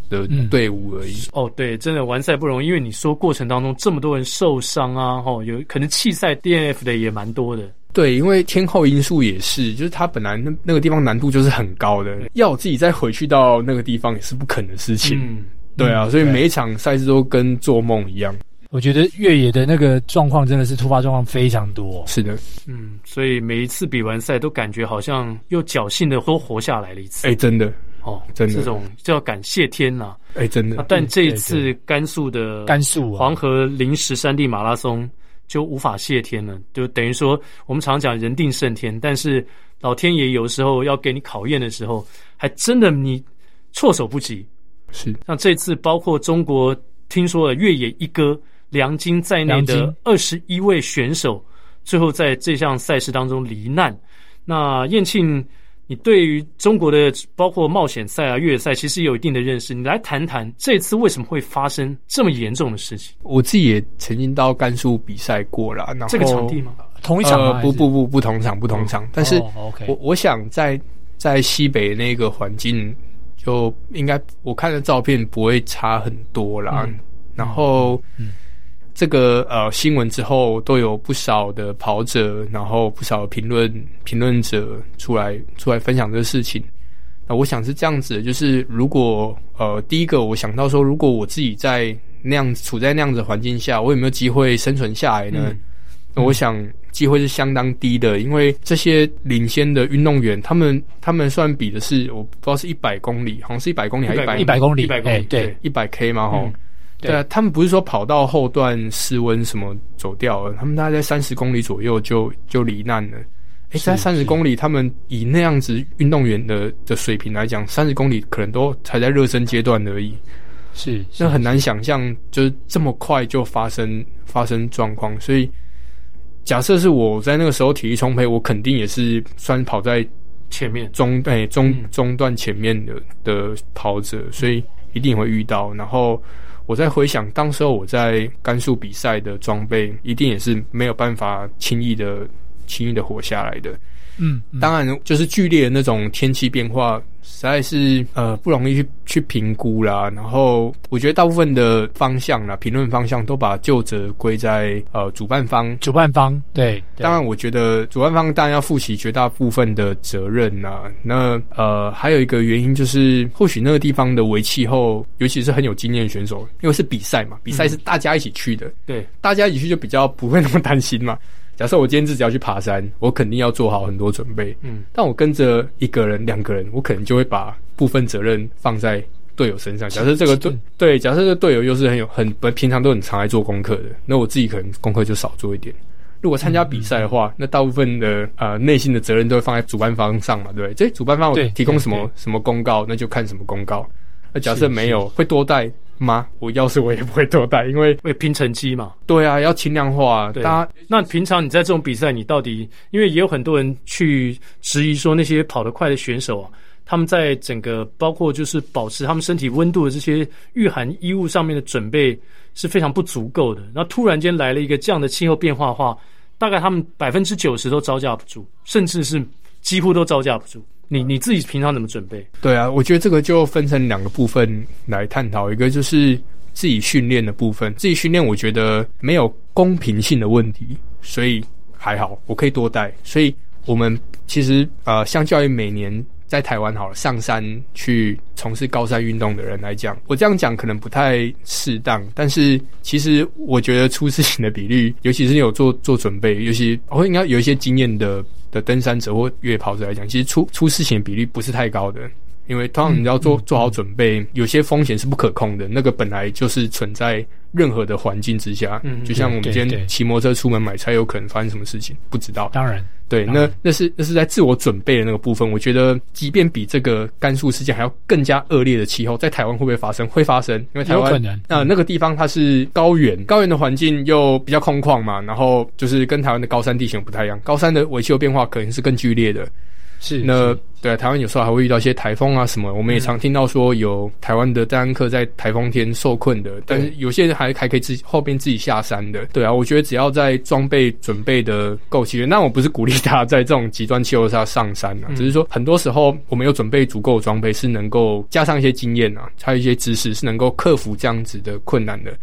的队伍而已。哦，对，真的完赛不容易，因为你说过程当中这么多人受伤啊，哦，有可能弃赛 DNF 的也蛮多的。对，因为天候因素也是，就是他本来那那个地方难度就是很高的，要我自己再回去到那个地方也是不可能的事情。嗯，对啊，所以每一场赛事都跟做梦一样。我觉得越野的那个状况真的是突发状况非常多。是的，嗯，所以每一次比完赛都感觉好像又侥幸的都活下来了一次。哎，真的哦，真的，这种就要感谢天呐。哎，真的。但这一次甘肃的甘肃黄河临时山地马拉松。就无法谢天了，就等于说我们常讲人定胜天，但是老天爷有时候要给你考验的时候，还真的你措手不及。是像这次包括中国听说了越野一哥梁晶在内的二十一位选手，最后在这项赛事当中罹难。那燕庆。你对于中国的包括冒险赛啊、越野赛，其实有一定的认识。你来谈谈这次为什么会发生这么严重的事情？我自己也曾经到甘肃比赛过了，然后这个场地吗？同一场吗？呃，不不不，不同场，不同场。哦、但是我，我、哦 okay、我想在在西北那个环境，就应该我看的照片不会差很多啦。嗯、然后。嗯这个呃新闻之后，都有不少的跑者，然后不少评论评论者出来出来分享这个事情。那我想是这样子的，就是如果呃，第一个我想到说，如果我自己在那样处在那样子的环境下，我有没有机会生存下来呢？嗯、那我想机会是相当低的，因为这些领先的运动员，他们他们算比的是我不知道是一百公里，好像是一百公里还是一百一百公里，一百公里，对，一百 K 嘛，吼、嗯，对，啊，他们不是说跑到后段室温什么走掉了，他们大概在三十公里左右就就罹难了。诶，在三十公里，他们以那样子运动员的的水平来讲，三十公里可能都才在热身阶段而已。是，那很难想象，就是这么快就发生发生状况。所以，假设是我在那个时候体力充沛，我肯定也是算跑在前面中诶中中段前面的的跑者，所以一定会遇到。然后，我在回想当时候我在甘肃比赛的装备，一定也是没有办法轻易的。轻易的活下来的，嗯，嗯，当然就是剧烈的那种天气变化，实在是呃不容易去去评估啦。然后我觉得大部分的方向啦，评论方向都把旧责归在呃主办方，主办方对。当然，我觉得主办方当然要负起绝大部分的责任呐。那呃还有一个原因就是，或许那个地方的微气候，尤其是很有经验的选手，因为是比赛嘛，比赛是大家一起去的，嗯、对，大家一起去就比较不会那么担心嘛。假设我今天自己要去爬山，我肯定要做好很多准备。嗯，但我跟着一个人、两个人，我可能就会把部分责任放在队友身上。假设这个队对，假设这个队友又是很有很平常都很常来做功课的，那我自己可能功课就少做一点。如果参加比赛的话，那大部分的呃内心的责任都会放在主办方上嘛，对不对？这主办方提供什么什么公告，那就看什么公告。那假设没有，会多带。吗？我要是我也不会多带，因为会拼成绩嘛。对啊，要轻量化。对，大家那平常你在这种比赛，你到底因为也有很多人去质疑说，那些跑得快的选手啊，他们在整个包括就是保持他们身体温度的这些御寒衣物上面的准备是非常不足够的。然后突然间来了一个这样的气候变化的话，大概他们百分之九十都招架不住，甚至是几乎都招架不住。你你自己平常怎么准备？对啊，我觉得这个就分成两个部分来探讨。一个就是自己训练的部分，自己训练我觉得没有公平性的问题，所以还好，我可以多带。所以我们其实呃，相较于每年在台湾好了上山去从事高山运动的人来讲，我这样讲可能不太适当，但是其实我觉得出事情的比率，尤其是有做做准备，尤其我应该有一些经验的。的登山者或越野跑者来讲，其实出出事情的比例不是太高的，因为通常你要做做好准备，有些风险是不可控的，那个本来就是存在任何的环境之下，嗯，就像我们今天骑摩托车出门买菜，有可能发生什么事情，不知道。当然。对，那那是那是在自我准备的那个部分。我觉得，即便比这个甘肃事件还要更加恶劣的气候，在台湾会不会发生？会发生，因为台湾那那个地方它是高原，高原的环境又比较空旷嘛，然后就是跟台湾的高山地形不太一样，高山的维修变化可能是更剧烈的。是，那对台湾有时候还会遇到一些台风啊什么，我们也常听到说有台湾的登山客在台风天受困的，但是有些人还还可以自己后边自己下山的。对啊，我觉得只要在装备准备的够齐全，那我不是鼓励大家在这种极端气候下上山啊，只是说很多时候我们有准备足够的装备，是能够加上一些经验啊，还有一些知识，是能够克服这样子的困难的。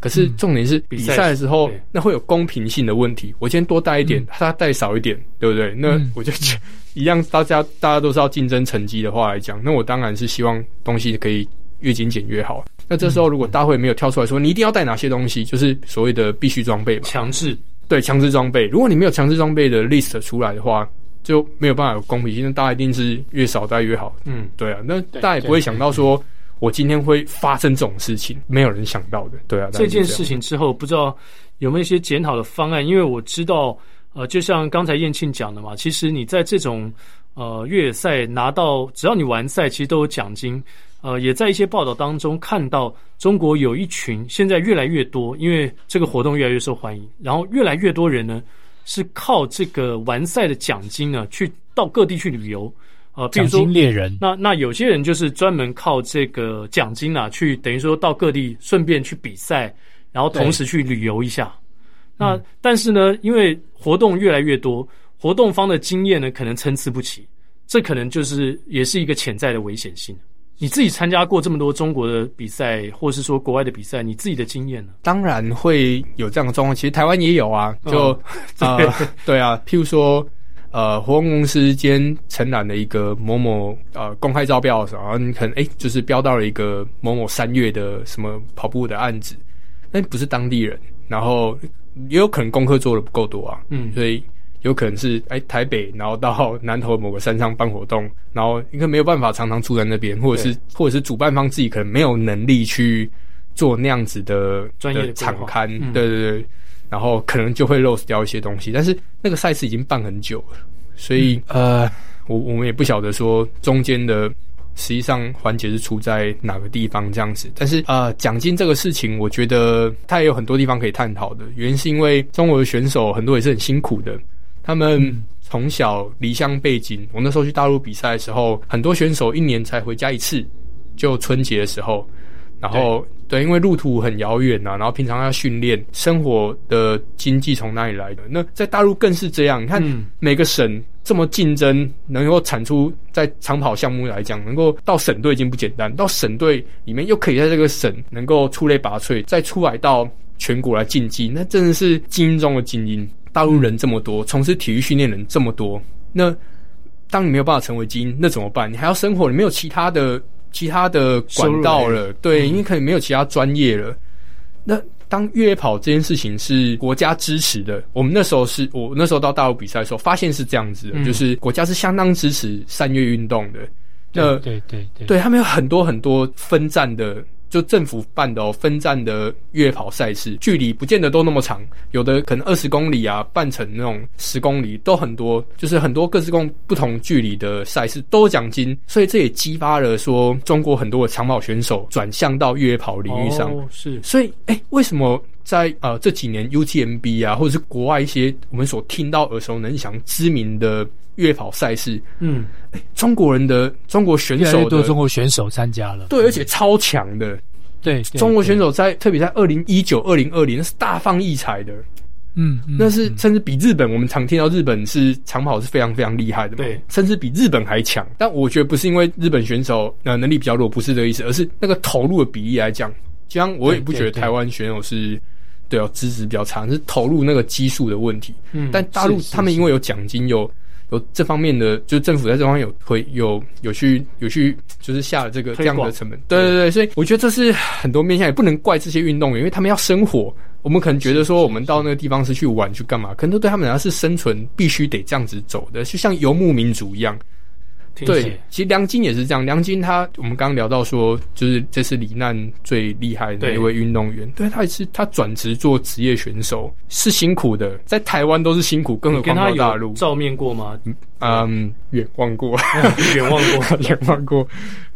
可是重点是比赛的时候，那会有公平性的问题。我今天多带一点，他带少一点，对不对？那我就。一样，大家大家都是要竞争成绩的话来讲，那我当然是希望东西可以越精简越好。那这时候如果大会没有跳出来说你一定要带哪些东西，就是所谓的必须装备嘛，强制对强制装备。如果你没有强制装备的 list 出来的话，就没有办法有公平性。那大家一定是越少带越好。嗯，对啊，那大家也不会想到说我今天会发生这种事情，没有人想到的。对啊，这，件事情之后不知道有没有一些检讨的方案，因为我知道。呃，就像刚才燕庆讲的嘛，其实你在这种呃越野赛拿到，只要你完赛，其实都有奖金。呃，也在一些报道当中看到，中国有一群现在越来越多，因为这个活动越来越受欢迎，然后越来越多人呢是靠这个完赛的奖金呢去到各地去旅游。呃，比如说奖金猎人，那那有些人就是专门靠这个奖金啊，去等于说到各地顺便去比赛，然后同时去旅游一下。那但是呢，因为活动越来越多，活动方的经验呢可能参差不齐，这可能就是也是一个潜在的危险性。你自己参加过这么多中国的比赛，或是说国外的比赛，你自己的经验呢？当然会有这样的状况，其实台湾也有啊，就啊、嗯呃，对啊，譬如说。呃活动公司间承揽了一个某某呃公开招标的时候，然后你可能哎、欸、就是标到了一个某某三月的什么跑步的案子，那不是当地人，然后也有可能功课做的不够多啊，嗯，所以。有可能是哎、欸、台北，然后到南投某个山上办活动，然后应该没有办法常常住在那边，或者是或者是主办方自己可能没有能力去做那样子的专业的场刊，嗯、对对对，然后可能就会 lose 掉一些东西。但是那个赛事已经办很久了，所以、嗯、呃，我我们也不晓得说中间的实际上环节是出在哪个地方这样子。但是呃，奖金这个事情，我觉得它也有很多地方可以探讨的。原因是因为中国的选手很多也是很辛苦的。他们从小离乡背井，我那时候去大陆比赛的时候，很多选手一年才回家一次，就春节的时候。然后对，因为路途很遥远呐，然后平常要训练，生活的经济从哪里来的？那在大陆更是这样。你看，每个省这么竞争，能够产出在长跑项目来讲，能够到省队已经不简单，到省队里面又可以在这个省能够出类拔萃，再出来到全国来竞技，那真的是精英中的精英。大陆人这么多，从事体育训练人这么多，那当你没有办法成为精英，那怎么办？你还要生活，你没有其他的其他的管道了，对，因为可能没有其他专业了。那当越野跑这件事情是国家支持的，我们那时候是我那时候到大陆比赛的时候，发现是这样子就是国家是相当支持山岳运动的。那对对对，对他们有很多很多分站的。就政府办的哦，分站的越野跑赛事，距离不见得都那么长，有的可能二十公里啊，半程那种十公里都很多，就是很多各式各不同距离的赛事都有奖金，所以这也激发了说中国很多的长跑选手转向到越野跑领域上。哦，是，所以哎，为什么在呃这几年 UTMB 啊，或者是国外一些我们所听到耳熟能详、知名的越野跑赛事，嗯，哎，中国人的中国选手的多中国选手参加了，对，而且超强的。对，中国选手在特别在二零一九、二零二零那是大放异彩的，嗯，那是甚至比日本，我们常听到日本是长跑是非常非常厉害的嘛，对，甚至比日本还强。但我觉得不是因为日本选手呃能力比较弱，不是这个意思，而是那个投入的比例来讲，就像我也不觉得台湾选手是对哦资质比较差，是投入那个基数的问题。嗯，但大陆他们因为有奖金有。有这方面的，就是政府在这方面有推，有有去有去，就是下了这个这样的成本。对对对，所以我觉得这是很多面向，也不能怪这些运动员，因为他们要生活。我们可能觉得说，我们到那个地方是去玩去干嘛？可能都对他们来说是生存，必须得这样子走的，就像游牧民族一样。对，其实梁金也是这样。梁金他，我们刚刚聊到说，就是这是李难最厉害的一位运动员。对，对他也是，他转职做职业选手是辛苦的，在台湾都是辛苦，更何况到大陆。照面过吗？嗯，远望过，远望过，远望过。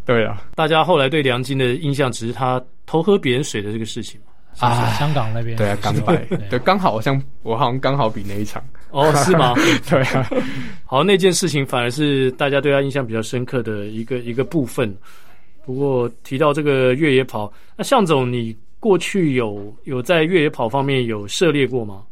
对啊，大家后来对梁金的印象只是他偷喝别人水的这个事情啊，香港那边对啊，港白对，刚好好像我好像刚好比那一场。哦，是吗？对啊，好，那件事情反而是大家对他印象比较深刻的一个一个部分。不过提到这个越野跑，那向总，你过去有有在越野跑方面有涉猎过吗？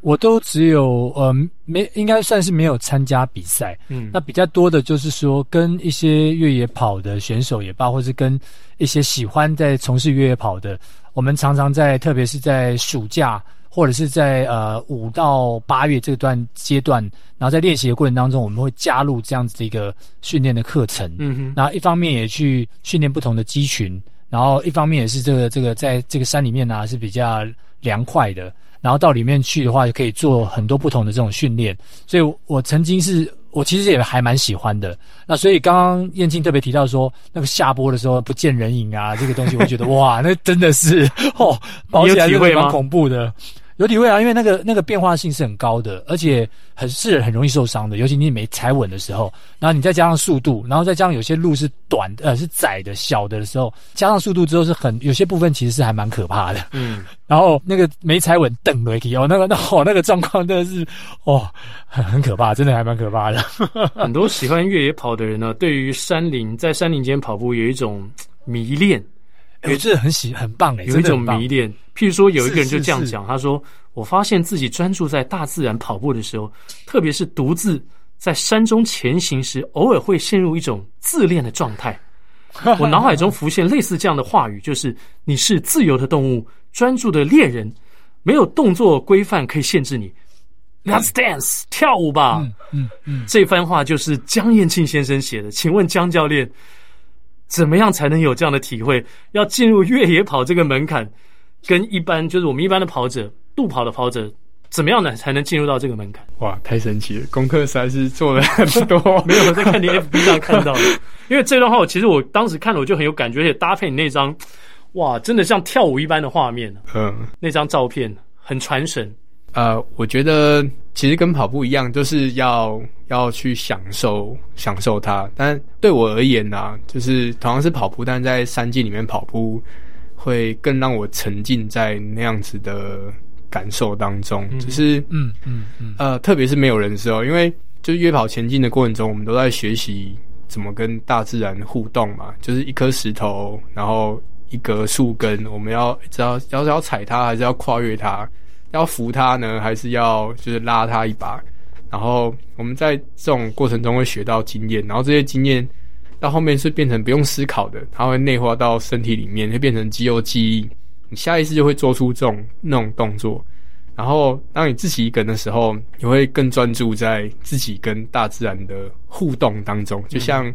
我都只有呃，没应该算是没有参加比赛。嗯，那比较多的就是说，跟一些越野跑的选手也罢，或是跟一些喜欢在从事越野跑的，我们常常在，特别是在暑假。或者是在呃五到八月这段阶段，然后在练习的过程当中，我们会加入这样子的一个训练的课程。嗯哼，然后一方面也去训练不同的肌群，然后一方面也是这个这个在这个山里面呢、啊、是比较凉快的，然后到里面去的话，就可以做很多不同的这种训练。所以我曾经是。我其实也还蛮喜欢的，那所以刚刚燕青特别提到说，那个下播的时候不见人影啊，这个东西我觉得 哇，那真的是哦，跑起来真的蛮恐怖的。有体会啊，因为那个那个变化性是很高的，而且很是很容易受伤的，尤其你没踩稳的时候，然后你再加上速度，然后再加上有些路是短的呃是窄的小的的时候，加上速度之后是很有些部分其实是还蛮可怕的。嗯，然后那个没踩稳蹬了一哦，那个那哦那个状况真的是哦很很可怕，真的还蛮可怕的。很多喜欢越野跑的人呢，对于山林在山林间跑步有一种迷恋。有这很喜很棒诶，有一种迷恋。譬如说，有一个人就这样讲，他说：“我发现自己专注在大自然跑步的时候，特别是独自在山中前行时，偶尔会陷入一种自恋的状态。我脑海中浮现类似这样的话语，就是你是自由的动物，专注的猎人，没有动作规范可以限制你。，Let's dance，跳舞吧。嗯嗯嗯，这番话就是江彦庆先生写的。请问江教练，怎么样才能有这样的体会？要进入越野跑这个门槛，跟一般就是我们一般的跑者，路跑的跑者。怎么样呢？才能进入到这个门槛？哇，太神奇了！功课实在是做了很多。没有我在看你 FB 上看到的，因为这段话，我其实我当时看了我就很有感觉，而且搭配你那张，哇，真的像跳舞一般的画面。嗯，那张照片很传神。呃，我觉得其实跟跑步一样，就是要要去享受享受它。但对我而言呢、啊，就是同样是跑步，但在山径里面跑步，会更让我沉浸在那样子的。感受当中，就是嗯嗯嗯呃，特别是没有人的时候，因为就是越野跑前进的过程中，我们都在学习怎么跟大自然互动嘛。就是一颗石头，然后一格树根，我们要知道要是要踩它，还是要跨越它，要扶它呢，还是要就是拉它一把。然后我们在这种过程中会学到经验，然后这些经验到后面是变成不用思考的，它会内化到身体里面，会变成肌肉记忆。你下意识就会做出这种那种动作，然后当你自己一个人的时候，你会更专注在自己跟大自然的互动当中，就像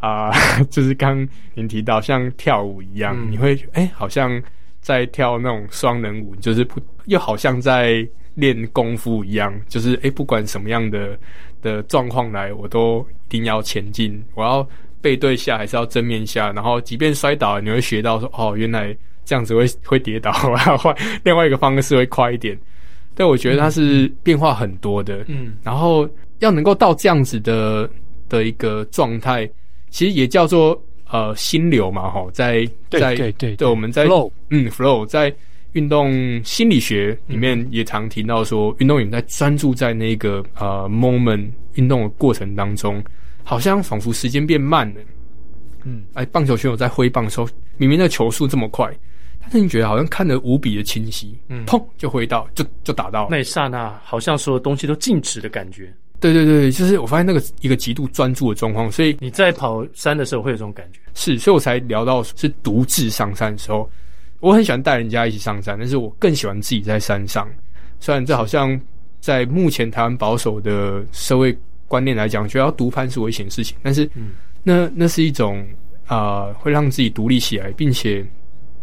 啊、嗯呃，就是刚您提到像跳舞一样，嗯、你会哎、欸，好像在跳那种双人舞，就是不又好像在练功夫一样，就是哎、欸，不管什么样的的状况来，我都一定要前进，我要背对下还是要正面下，然后即便摔倒，你会学到说哦，原来。这样子会会跌倒，然后换另外一个方式会快一点。但我觉得它是变化很多的，嗯，然后要能够到这样子的的一个状态，其实也叫做呃心流嘛，哈，在在对对对，我们在 flow，嗯，flow 在运动心理学里面也常提到说，运动员在专注在那个呃 moment 运动的过程当中，好像仿佛时间变慢了，嗯，哎，棒球选手在挥棒的时候，明明那球速这么快。但是你觉得好像看得无比的清晰，嗯，砰就挥到，就就打到。那一刹那，好像所有东西都静止的感觉。对对对，就是我发现那个一个极度专注的状况。所以你在跑山的时候会有这种感觉。是，所以我才聊到是独自上山的时候，我很喜欢带人家一起上山，但是我更喜欢自己在山上。虽然这好像在目前台湾保守的社会观念来讲，觉得要独攀是危险事情，但是，嗯，那那是一种啊、呃，会让自己独立起来，并且。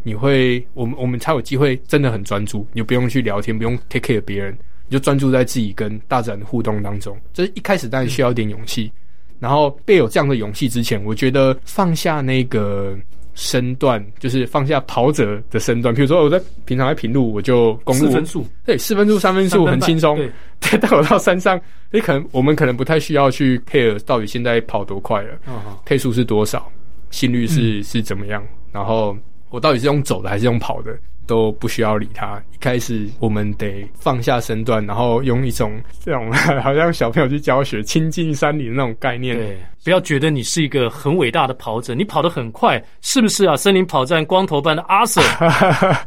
你会，我们我们才有机会真的很专注，你就不用去聊天，不用 take care 别人，你就专注在自己跟大自然的互动当中。这一开始当然需要一点勇气，然后被有这样的勇气之前，我觉得放下那个身段，就是放下跑者的身段。比如说我在平常在平路，我就公路四分速，对，四分速、三分速很轻松。对，但我到山上，你可能我们可能不太需要去 care 到底现在跑多快了，配速是多少，心率是是怎么样，然后。我到底是用走的还是用跑的，都不需要理他。一开始我们得放下身段，然后用一种 这种 好像小朋友去教学、亲近山林的那种概念。对，不要觉得你是一个很伟大的跑者，你跑得很快，是不是啊？森林跑站光头班的阿 Sir，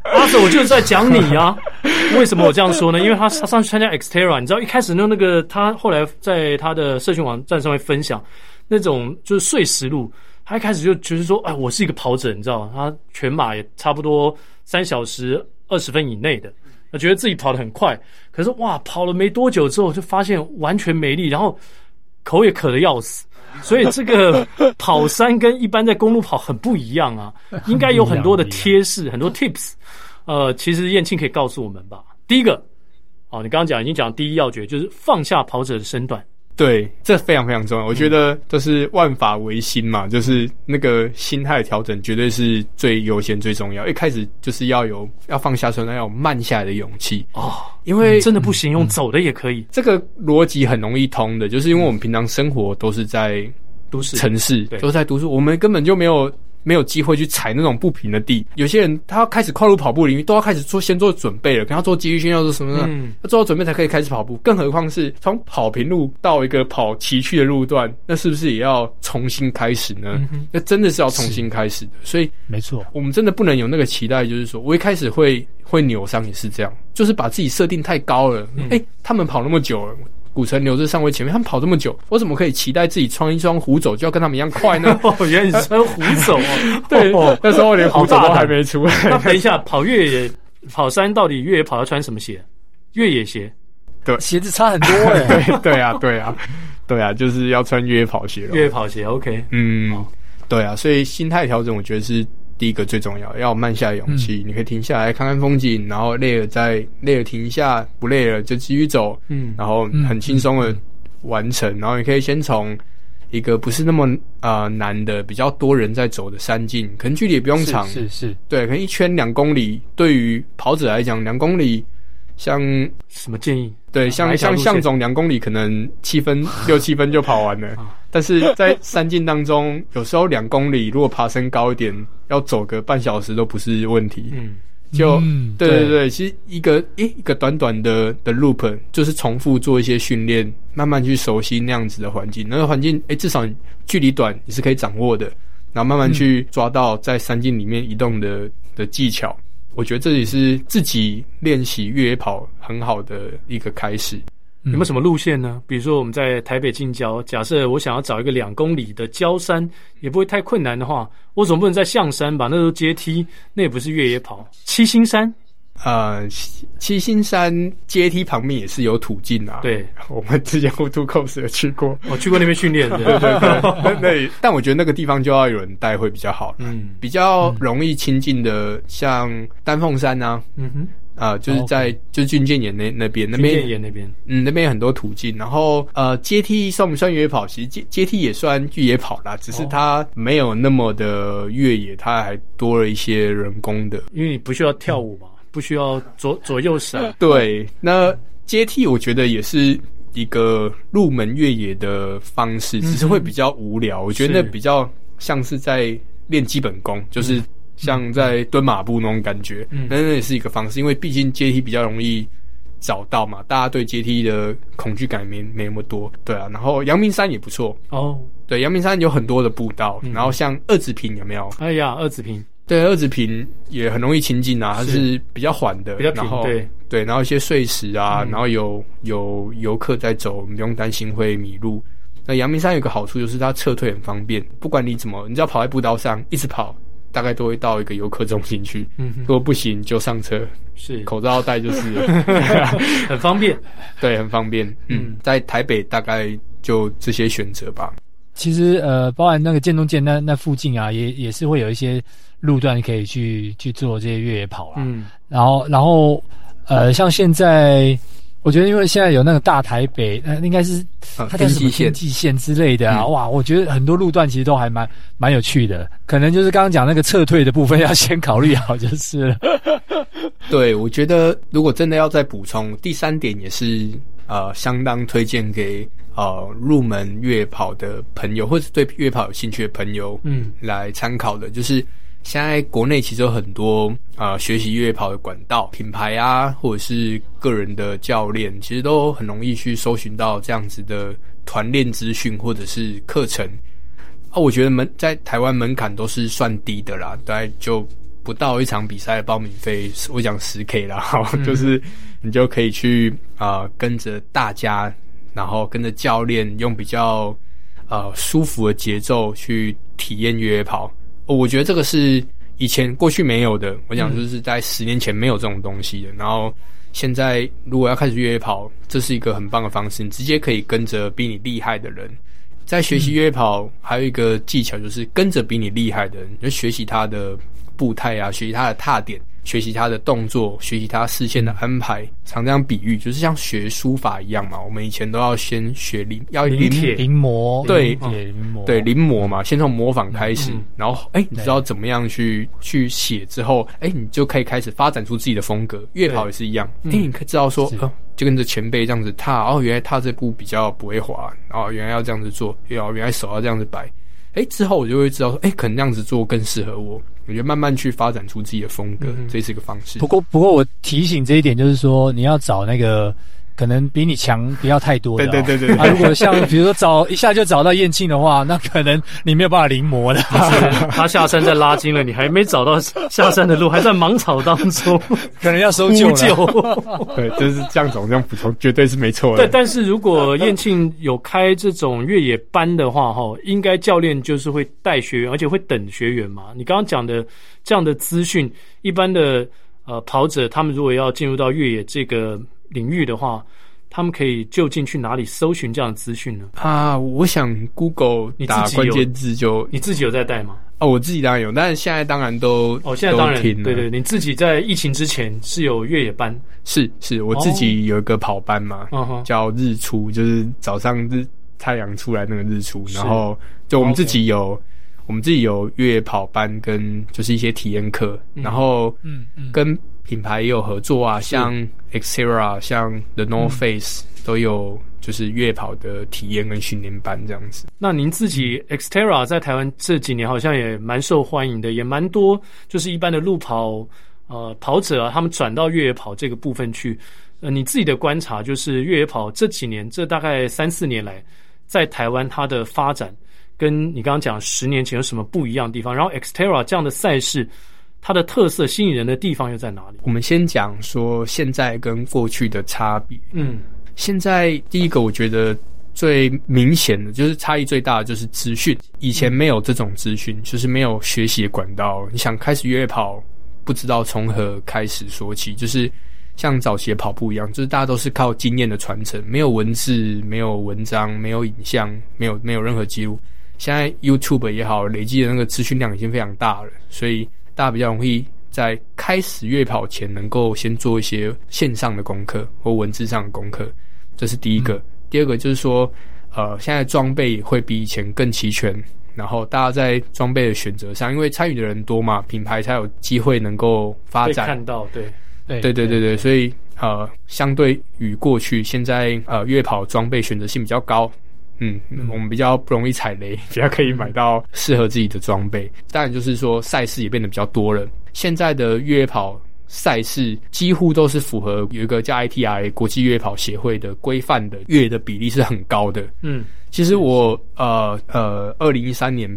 阿 Sir，我就是在讲你啊。为什么我这样说呢？因为他他上去参加 Xterra，你知道一开始那那个他后来在他的社群网站上面分享那种就是碎石路。他一开始就觉得说：“哎，我是一个跑者，你知道吗？他全马也差不多三小时二十分以内的，他觉得自己跑得很快。可是哇，跑了没多久之后，就发现完全没力，然后口也渴得要死。所以这个 跑山跟一般在公路跑很不一样啊，应该有很多的贴士，很多 tips。呃，其实燕青可以告诉我们吧。第一个，哦，你刚刚讲已经讲第一要诀，就是放下跑者的身段。”对，这非常非常重要。我觉得就是万法唯心嘛，就是那个心态调整绝对是最优先、最重要。一开始就是要有要放下身段，要有慢下来的勇气哦。因为真的不行，用走的也可以。这个逻辑很容易通的，就是因为我们平常生活都是在都市、城市，都在都市，我们根本就没有。没有机会去踩那种不平的地，有些人他要开始跨入跑步领域，都要开始做先做准备了，跟他做肌力训练要做什么呢？嗯、要做好准备才可以开始跑步。更何况是从跑平路到一个跑崎岖的路段，那是不是也要重新开始呢？嗯、那真的是要重新开始的。所以没错，我们真的不能有那个期待，就是说我一开始会会扭伤也是这样，就是把自己设定太高了。哎、嗯，他们跑那么久了。古城留在上位前面，他们跑这么久，我怎么可以期待自己穿一双虎走就要跟他们一样快呢？哦，原来你穿虎走哦。对，那时候我连虎走都还没出来。那等一下，跑越野、跑山到底越野跑要穿什么鞋？越野鞋？对，鞋子差很多哎。对对啊，对啊，对啊，就是要穿越野跑鞋了。越野跑鞋，OK，嗯，对啊，所以心态调整，我觉得是第一个最重要，要慢下勇气。你可以停下来看看风景，然后累了再累了停一下，不累了就继续走。嗯，然后很轻松的完成。然后你可以先从。一个不是那么呃难的，比较多人在走的山径，可能距离也不用长，是是，是对，可能一圈两公里，对于跑者来讲，两公里像什么建议？对，像像向总两公里可能七分六七分就跑完了，但是在山径当中，有时候两公里如果爬升高一点，要走个半小时都不是问题。嗯。就、嗯、对对对，对其实一个诶一个短短的的 loop 就是重复做一些训练，慢慢去熟悉那样子的环境。那个环境诶至少距离短你是可以掌握的，然后慢慢去抓到在山径里面移动的的技巧。我觉得这也是自己练习越野跑很好的一个开始。有没有什么路线呢？比如说我们在台北近郊，假设我想要找一个两公里的郊山，也不会太困难的话，我总不能在象山吧？那都阶梯，那也不是越野跑。七星山，呃，七星山阶梯旁边也是有土径啊。对，我们之前 Two Coast 有去过，我去过那边训练。对对对，那那但我觉得那个地方就要有人带会比较好。嗯，比较容易亲近的，像丹凤山啊。嗯哼。啊、呃，就是在、oh, okay. 就是军舰岩那那边，那边岩那边，嗯，那边有很多途径。然后呃，阶梯算不算越野跑？其实阶阶梯也算越野跑啦，只是它没有那么的越野，它还多了一些人工的。因为你不需要跳舞嘛，不需要左左右闪。对，那阶梯我觉得也是一个入门越野的方式，只是会比较无聊。嗯、我觉得那比较像是在练基本功，就是。像在蹲马步那种感觉，嗯，那那也是一个方式，因为毕竟阶梯比较容易找到嘛，大家对阶梯的恐惧感没没那么多，对啊。然后阳明山也不错哦，对，阳明山有很多的步道，嗯、然后像二子坪有没有？哎呀，二子坪，对，二子坪也很容易亲近啊，它是比较缓的，比较平，然后对对，然后一些碎石啊，嗯、然后有有游客在走，你不用担心会迷路。那阳明山有个好处就是它撤退很方便，不管你怎么，你只要跑在步道上一直跑。大概都会到一个游客中心去，嗯，如果不行就上车，是。口罩戴就是。了，很方便，对，很方便，嗯，在台北大概就这些选择吧。其实呃，包含那个建中建那那附近啊，也也是会有一些路段可以去去做这些越野跑啦。嗯，然后然后呃，像现在。我觉得，因为现在有那个大台北，呃，应该是它叫什么天际线之类的啊，嗯、哇！我觉得很多路段其实都还蛮蛮有趣的，可能就是刚刚讲那个撤退的部分要先考虑好就是了。对，我觉得如果真的要再补充第三点，也是呃相当推荐给呃入门越野跑的朋友，或者对越野跑有兴趣的朋友，嗯，来参考的，就是。现在国内其实有很多啊、呃、学习越野跑的管道、品牌啊，或者是个人的教练，其实都很容易去搜寻到这样子的团练资讯或者是课程。啊，我觉得门在台湾门槛都是算低的啦，大概就不到一场比赛的报名费，我讲十 K 啦，哈、嗯，就是你就可以去啊、呃、跟着大家，然后跟着教练，用比较呃舒服的节奏去体验越野跑。我觉得这个是以前过去没有的。我讲就是在十年前没有这种东西的。嗯、然后现在如果要开始越野跑，这是一个很棒的方式。你直接可以跟着比你厉害的人，在学习越野跑。嗯、还有一个技巧就是跟着比你厉害的人，就学习他的步态啊，学习他的踏点。学习他的动作，学习他视线的安排，常这样比喻，就是像学书法一样嘛。我们以前都要先学临，要临帖、临摹，对，临摹，对，临摹嘛，先从模仿开始，嗯、然后，哎、欸，你知道怎么样去去写之后，哎、欸，你就可以开始发展出自己的风格。越野跑也是一样，哎、嗯欸，你可以知道说，哦，就跟着前辈这样子踏，哦，原来踏这步比较不会滑，哦，原来要这样子做，哦，原来手要这样子摆。哎、欸，之后我就会知道说，哎、欸，可能那样子做更适合我。我觉得慢慢去发展出自己的风格，嗯、这是一个方式。不过，不过我提醒这一点，就是说你要找那个。可能比你强不要太多的、哦。对对对对，啊，如果像 比如说找一下就找到燕庆的话，那可能你没有办法临摹的。他下山在拉筋了，你还没找到下山的路，还在芒草当中，可能要搜救了。对，就是这样总这样补充，绝对是没错的。对，但是如果燕庆有开这种越野班的话，哈，应该教练就是会带学员，而且会等学员嘛。你刚刚讲的这样的资讯，一般的呃跑者，他们如果要进入到越野这个。领域的话，他们可以就近去哪里搜寻这样的资讯呢？啊，我想 Google 打关键字就你自己有在带吗？哦，我自己当然有，但是现在当然都哦，现在当然对对，你自己在疫情之前是有越野班，是是，我自己有一个跑班嘛，哦、叫日出，就是早上日太阳出来那个日出，然后就我们自己有。我们自己有越野跑班跟就是一些体验课，嗯、然后嗯跟品牌也有合作啊，像 Xterra 像 The North Face、嗯、都有就是越野跑的体验跟训练班这样子。那您自己 Xterra 在台湾这几年好像也蛮受欢迎的，也蛮多就是一般的路跑呃跑者啊，他们转到越野跑这个部分去。呃，你自己的观察就是越野跑这几年这大概三四年来在台湾它的发展。跟你刚刚讲十年前有什么不一样的地方？然后 Xterra 这样的赛事，它的特色吸引人的地方又在哪里？我们先讲说现在跟过去的差别。嗯，现在第一个我觉得最明显的就是差异最大的就是资讯，以前没有这种资讯，就是没有学习的管道。你想开始越野跑，不知道从何开始说起，就是像早期的跑步一样，就是大家都是靠经验的传承，没有文字，没有文章，没有影像，没有没有任何记录。现在 YouTube 也好，累积的那个资讯量已经非常大了，所以大家比较容易在开始月跑前，能够先做一些线上的功课或文字上的功课，这是第一个。嗯、第二个就是说，呃，现在装备会比以前更齐全，然后大家在装备的选择上，因为参与的人多嘛，品牌才有机会能够发展。看到，对，对，对，对，对，对，所以呃，相对于过去，现在呃，月跑装备选择性比较高。嗯，我们比较不容易踩雷，比较可以买到适合自己的装备。当然，就是说赛事也变得比较多了。现在的越野跑赛事几乎都是符合有一个叫 ITRA 国际越野跑协会的规范的，越野的比例是很高的。嗯，其实我呃呃，二零一三年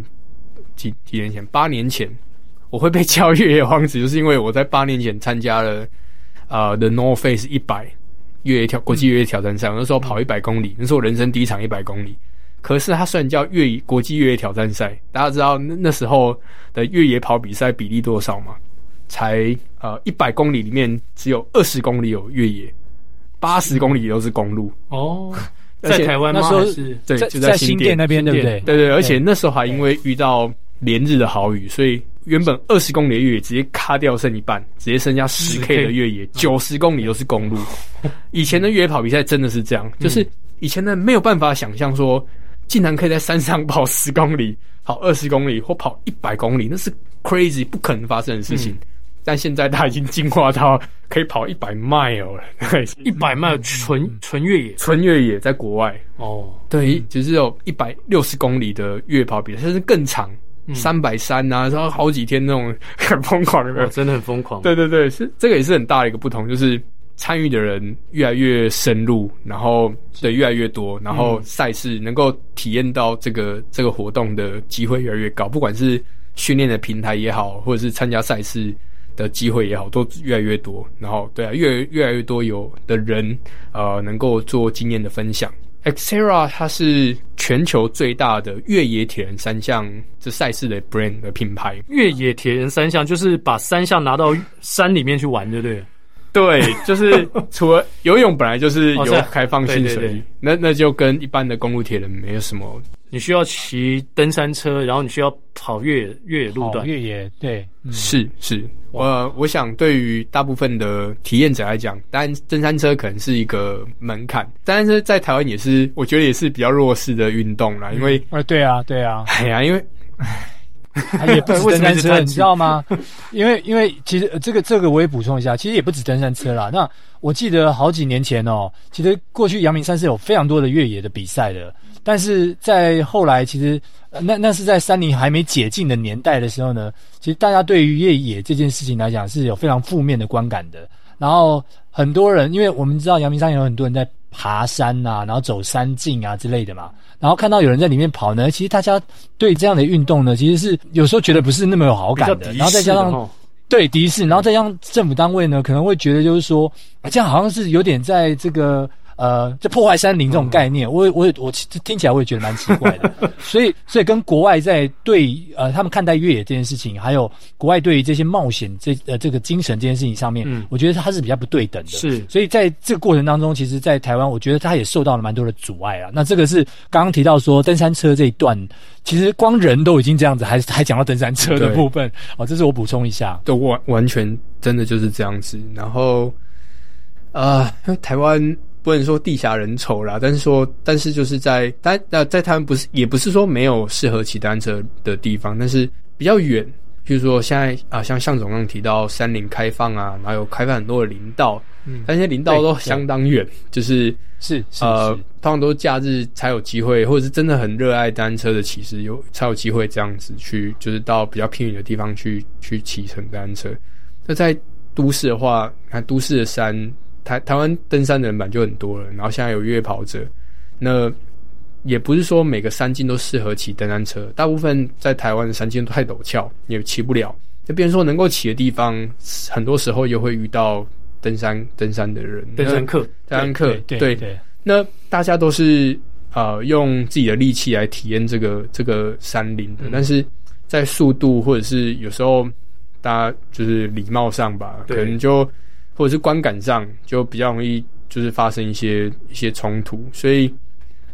几几年前，八年前，我会被 叫越野王子，就是因为我在八年前参加了呃 The North Face 一百。越野挑国际越野挑战赛，嗯、那时候跑一百公里，那是我人生第一场一百公里。可是它虽然叫越野国际越野挑战赛，大家知道那那时候的越野跑比赛比例多少吗？才呃一百公里里面只有二十公里有越野，八十公里都是公路。哦，在台湾那时候是对，在就在新店那边，对不？对对，对，而且那时候还因为遇到连日的好雨，所以。原本二十公里的越野直接卡掉剩一半，直接剩下十 K 的越野，九十公里都是公路。以前的越野跑比赛真的是这样，就是以前的没有办法想象说，竟然可以在山上跑十公里、跑二十公里或跑一百公里，那是 crazy 不可能发生的事情。但现在它已经进化到可以跑一百 mile 了，一百 mile 纯纯越野，纯越野在国外哦，对，就是有一百六十公里的越野跑比赛，甚至更长。三百三呐，然后好几天那种 很疯狂的，真的很疯狂。对对对，是这个也是很大的一个不同，就是参与的人越来越深入，然后对越来越多，然后赛事能够体验到这个这个活动的机会越来越高，不管是训练的平台也好，或者是参加赛事的机会也好，都越来越多。然后对啊，越越来越多有的人呃能够做经验的分享。Xterra 它是全球最大的越野铁人三项这赛事的 brand 的品牌。越野铁人三项就是把三项拿到山里面去玩，对不对？对，就是除了游泳本来就是有开放性水域，哦、对对对，那那就跟一般的公路铁人没有什么。你需要骑登山车，然后你需要跑越野越野路段，越野对，嗯、是是。我我想对于大部分的体验者来讲，当然登山车可能是一个门槛。登山车在台湾也是，我觉得也是比较弱势的运动啦，因为啊、嗯，对啊，对啊，哎呀，因为。也不止 登山车，你知道吗？因为因为其实这个这个我也补充一下，其实也不止登山车啦。那我记得好几年前哦，其实过去阳明山是有非常多的越野的比赛的，但是在后来其实那那是在山林还没解禁的年代的时候呢，其实大家对于越野这件事情来讲是有非常负面的观感的。然后很多人，因为我们知道阳明山有很多人在爬山呐、啊，然后走山径啊之类的嘛。然后看到有人在里面跑呢，其实大家对这样的运动呢，其实是有时候觉得不是那么有好感的。的然后再加上对敌视，然后再加上政府单位呢，可能会觉得就是说，这样好像是有点在这个呃，这破坏山林这种概念，我我我听起来我也觉得蛮奇怪的。所以所以跟国外在对呃他们看待越野这件事情，还有国外对于这些冒险这呃这个精神这件事情上面，嗯，我觉得它是比较不对等的。是，所以在这个过程当中，其实，在台湾，我觉得它也受到了蛮多的阻碍啊。那这个是刚刚提到说登山车这一段，其实光人都已经这样子，还还讲到登山车的部分哦，这是我补充一下。都完完全真的就是这样子。然后，呃，台湾。不能说地狭人稠啦，但是说，但是就是在，但呃，在台湾不是，也不是说没有适合骑单车的地方，但是比较远。譬如说现在啊、呃，像向总刚提到山林开放啊，然后有开放很多的林道，嗯，但些林道都相当远，就是是呃，通常都是假日才有机会，或者是真的很热爱单车的骑士有才有机会这样子去，就是到比较偏远的地方去去骑乘单车。那在都市的话，看都市的山。台台湾登山的人版就很多了，然后现在有越野跑者，那也不是说每个山径都适合骑登山车，大部分在台湾的山径都太陡峭，也骑不了。就变成说能够骑的地方，很多时候又会遇到登山登山的人，登山客，登山客，对对，对。那大家都是呃用自己的力气来体验这个这个山林的，嗯，但是在速度或者是有时候大家就是礼貌上吧，可能就。或者是观感上就比较容易，就是发生一些一些冲突，所以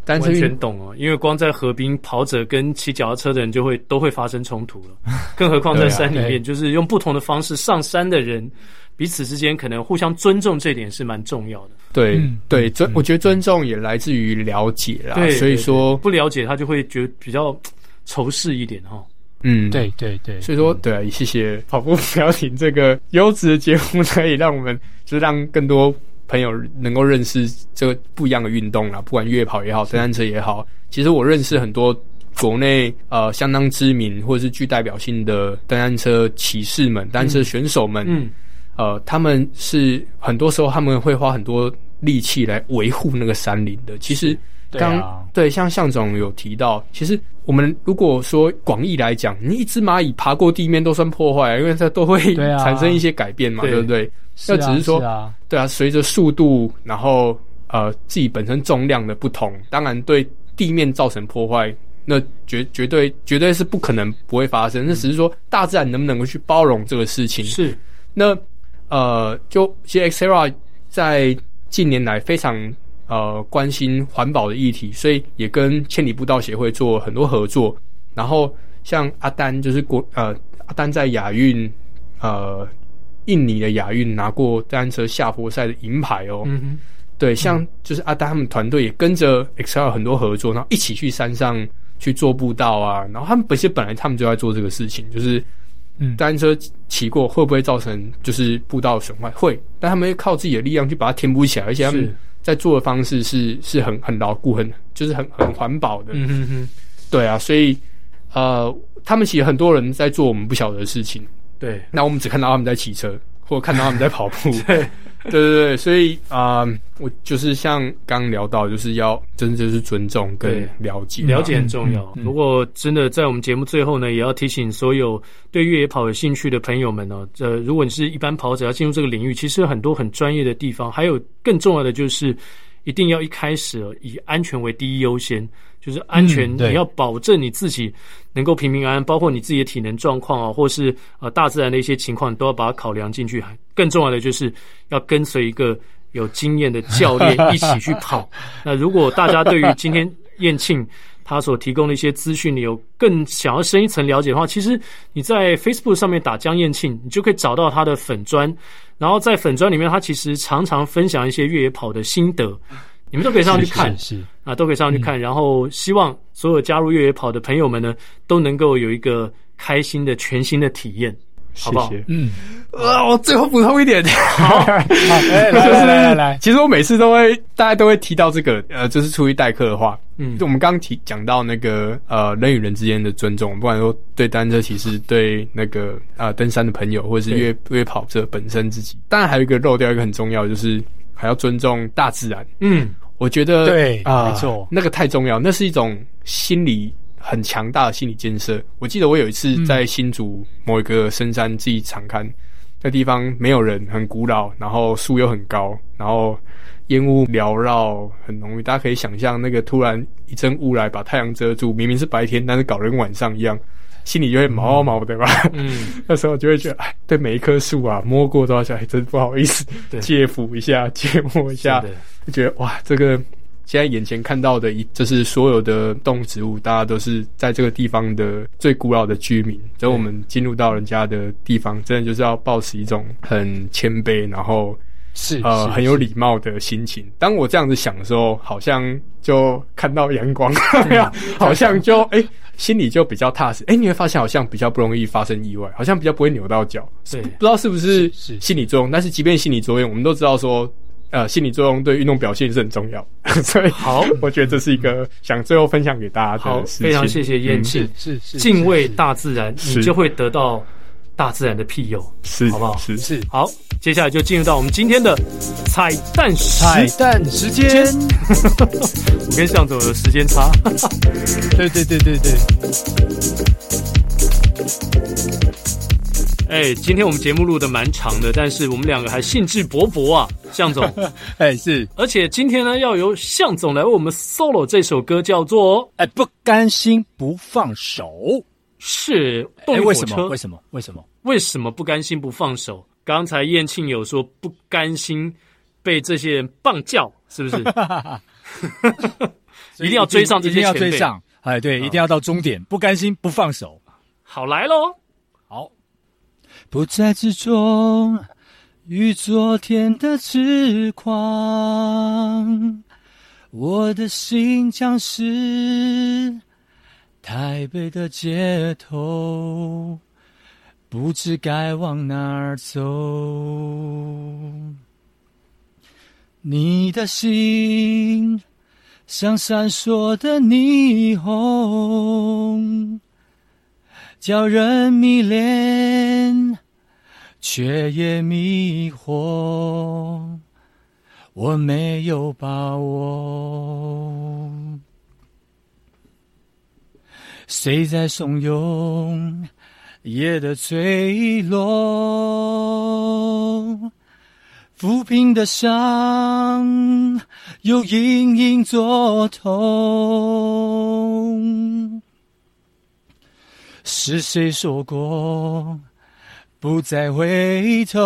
单车完全懂哦，因为光在河边跑者跟骑脚踏车的人就会都会发生冲突了，更何况在山里面，就是用不同的方式上山的人，彼此之间可能互相尊重，这一点是蛮重要的。对对，尊我觉得尊重也来自于了解啦，对，所以说不了解他就会觉得比较仇视一点哈。嗯，对对对，所以说，对啊，谢谢跑步不要停这个优质的节目，可以让我们就是让更多朋友能够认识这个不一样的运动啦，不管越野跑也好，登山车也好。其实我认识很多国内呃相当知名或者是具代表性的登山车骑士们、登山车选手们，嗯，呃，他们是很多时候他们会花很多力气来维护那个山林的。其实。刚对，啊、对，像向总有提到，其实我们如果说广义来讲，你一只蚂蚁爬过地面都算破坏，因为它都会 产生一些改变嘛，对，不对？那只是说，是啊，对啊，随着速度，然后呃自己本身重量的不同，当然对地面造成破坏，那绝绝对绝对是不可能不会发生。那只是说大自然能不能够去包容这个事情？是。那呃，就其实 Xterra 在近年来非常。呃，关心环保的议题，所以也跟千里步道协会做很多合作。然后像阿丹，就是国呃阿丹在亚运呃印尼的亚运拿过单车下坡赛的银牌哦。嗯哼，对，像就是阿丹他们团队也跟着 Xterra 很多合作，然后一起去山上去做步道啊。然后他们本身本来他们就在做这个事情，就是嗯单车骑过会不会造成就是步道损坏？会，但他们会靠自己的力量去把它填补起来，而且他们。在做的方式是是很很牢固，很就是很很环保的。嗯哼哼，对啊，所以呃，他们其实很多人在做我们不晓得的事情。对，那我们只看到他们在骑车，或者看到他们在跑步。对。对对对，所以啊、呃，我就是像刚刚聊到，就是要真的就是尊重跟了解，了解很重要。嗯嗯、如果真的在我们节目最后呢，也要提醒所有对越野跑有兴趣的朋友们呢，呃，如果你是一般跑者要进入这个领域，其实有很多很专业的地方，还有更重要的就是一定要一开始以安全为第一优先。就是安全，你要保证你自己能够平平安安，包括你自己的体能状况啊，或是呃大自然的一些情况，你都要把它考量进去。更重要的就是要跟随一个有经验的教练 一起去跑。那如果大家对于今天燕庆他所提供的一些资讯，你有更想要深一层了解的话，其实你在 Facebook 上面打江燕庆，你就可以找到他的粉砖。然后在粉砖里面，他其实常常分享一些越野跑的心得。你们都可以上去看，是，是，是。啊，都可以上去看。嗯、然后希望所有加入越野跑的朋友们呢，都能够有一个开心的全新的体验，好不好？谢。谢嗯，啊，我最后补充一点，好，好，来来来来，其实我每次都会，大家都会提到这个，呃，就是出于代课的话，嗯，就我们刚刚提讲到那个呃人与人之间的尊重，不管说对单车骑士、对那个呃登山的朋友，或者是越越野跑者本身自己，当然还有一个漏掉一个很重要，就是还要尊重大自然，嗯。我觉得对啊，呃、没错，那个太重要，那是一种心理很强大的心理建设。我记得我有一次在新竹某一个深山自己常看，那地方没有人，很古老，然后树又很高，然后烟雾缭绕，很浓郁。大家可以想象，那个突然一阵雾来把太阳遮住，明明是白天，但是搞得跟晚上一样，心里就会毛毛的吧？嗯，那时候就会觉得，哎，对每一棵树啊，摸过都要想，哎，真不好意思，借抚一下，借摸一下，就觉得哇，这个。现在眼前看到的一，就是所有的动植物，大家都是在这个地方的最古老的居民。等我们进入到人家的地方，真的就是要保持一种很谦卑，然后是呃是很有礼貌的心情。当我这样子想的时候，好像就看到阳光，好像就哎、欸，心里就比较踏实。哎、欸，你会发现好像比较不容易发生意外，好像比较不会扭到脚。对，不知道是不是心理作用，但是即便心理作用，我们都知道说。呃，心理作用对运动表现是很重要，所以好，我觉得这是一个想最后分享给大家的事情。非常谢谢燕庆，是是敬畏大自然，你就会得到大自然的庇佑，是好不好？是是好，接下来就进入到我们今天的彩蛋彩蛋时间。我跟向总有时间差，对对对对对。哎、欸，今天我们节目录的蛮长的，但是我们两个还兴致勃勃啊，向总。哎、欸，是，而且今天呢，要由向总来为我们 solo 这首歌，叫做《哎不甘心不放手》。是，动力火车、欸、为什么？为什么？为什么？为什么不甘心不放手？刚才燕庆有说不甘心被这些人棒叫，是不是？一定要追上这些前辈，一定要追上。哎，对，一定要到终点，不甘心不放手。好，来喽。好不再执着于昨天的痴狂，我的心将是台北的街头，不知该往哪儿走。你的心像闪烁的霓虹，叫人迷恋。却也迷惑，我没有把握。谁在怂恿夜的坠落？抚平的伤又隐隐作痛。是谁说过？不再回头，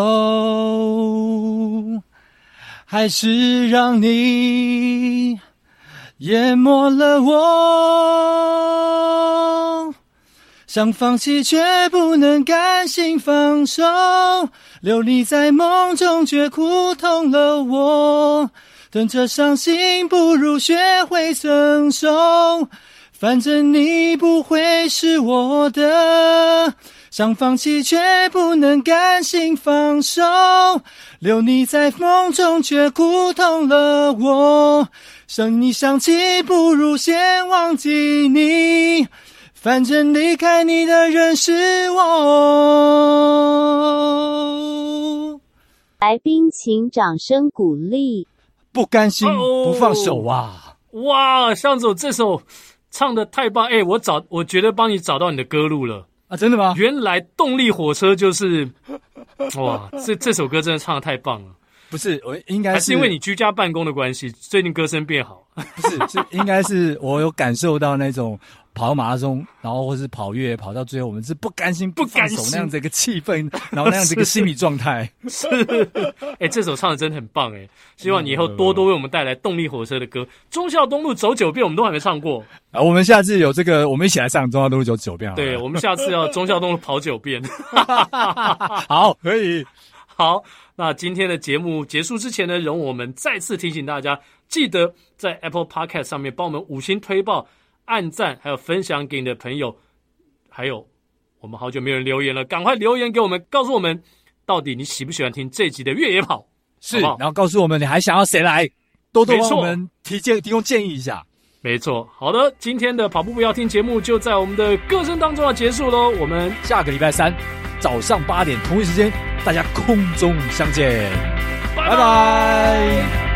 还是让你淹没了我。想放弃却不能甘心放手，留你在梦中却苦痛了我。等着伤心不如学会承受，反正你不会是我的。想放弃却不能甘心放手，留你在梦中却苦痛了我。想你想起不如先忘记你，反正离开你的人是我。来宾请掌声鼓励。不甘心不放手啊！哇，向总这首唱的太棒！哎，我找我觉得帮你找到你的歌路了。啊，真的吗？原来动力火车就是，哇，这这首歌真的唱的太棒了。不是，我应该是，还是因为你居家办公的关系，最近歌声变好。不是，是应该是我有感受到那种跑马拉松，然后或是跑越野跑到最后，我们是不甘心不甘手那样子一个气氛，然后那样子一个心理状态。是，哎、欸，这首唱的真的很棒哎！希望你以后多多为我们带来动力火车的歌。忠孝东路走九遍，我们都还没唱过啊！我们下次有这个，我们一起来上忠孝东路走九遍好。对，我们下次要忠孝东路跑九遍。好，可以。好，那今天的节目结束之前呢，容我们再次提醒大家，记得在 Apple Podcast 上面帮我们五星推爆、按赞，还有分享给你的朋友。还有，我们好久没有人留言了，赶快留言给我们，告诉我们到底你喜不喜欢听这集的越野跑？是，好好然后告诉我们你还想要谁来，多多帮我们提建提供建议一下。没错，好的，今天的跑步不要听节目就在我们的歌声当中要结束喽，我们下个礼拜三早上八点同一时间。大家空中相见，拜拜。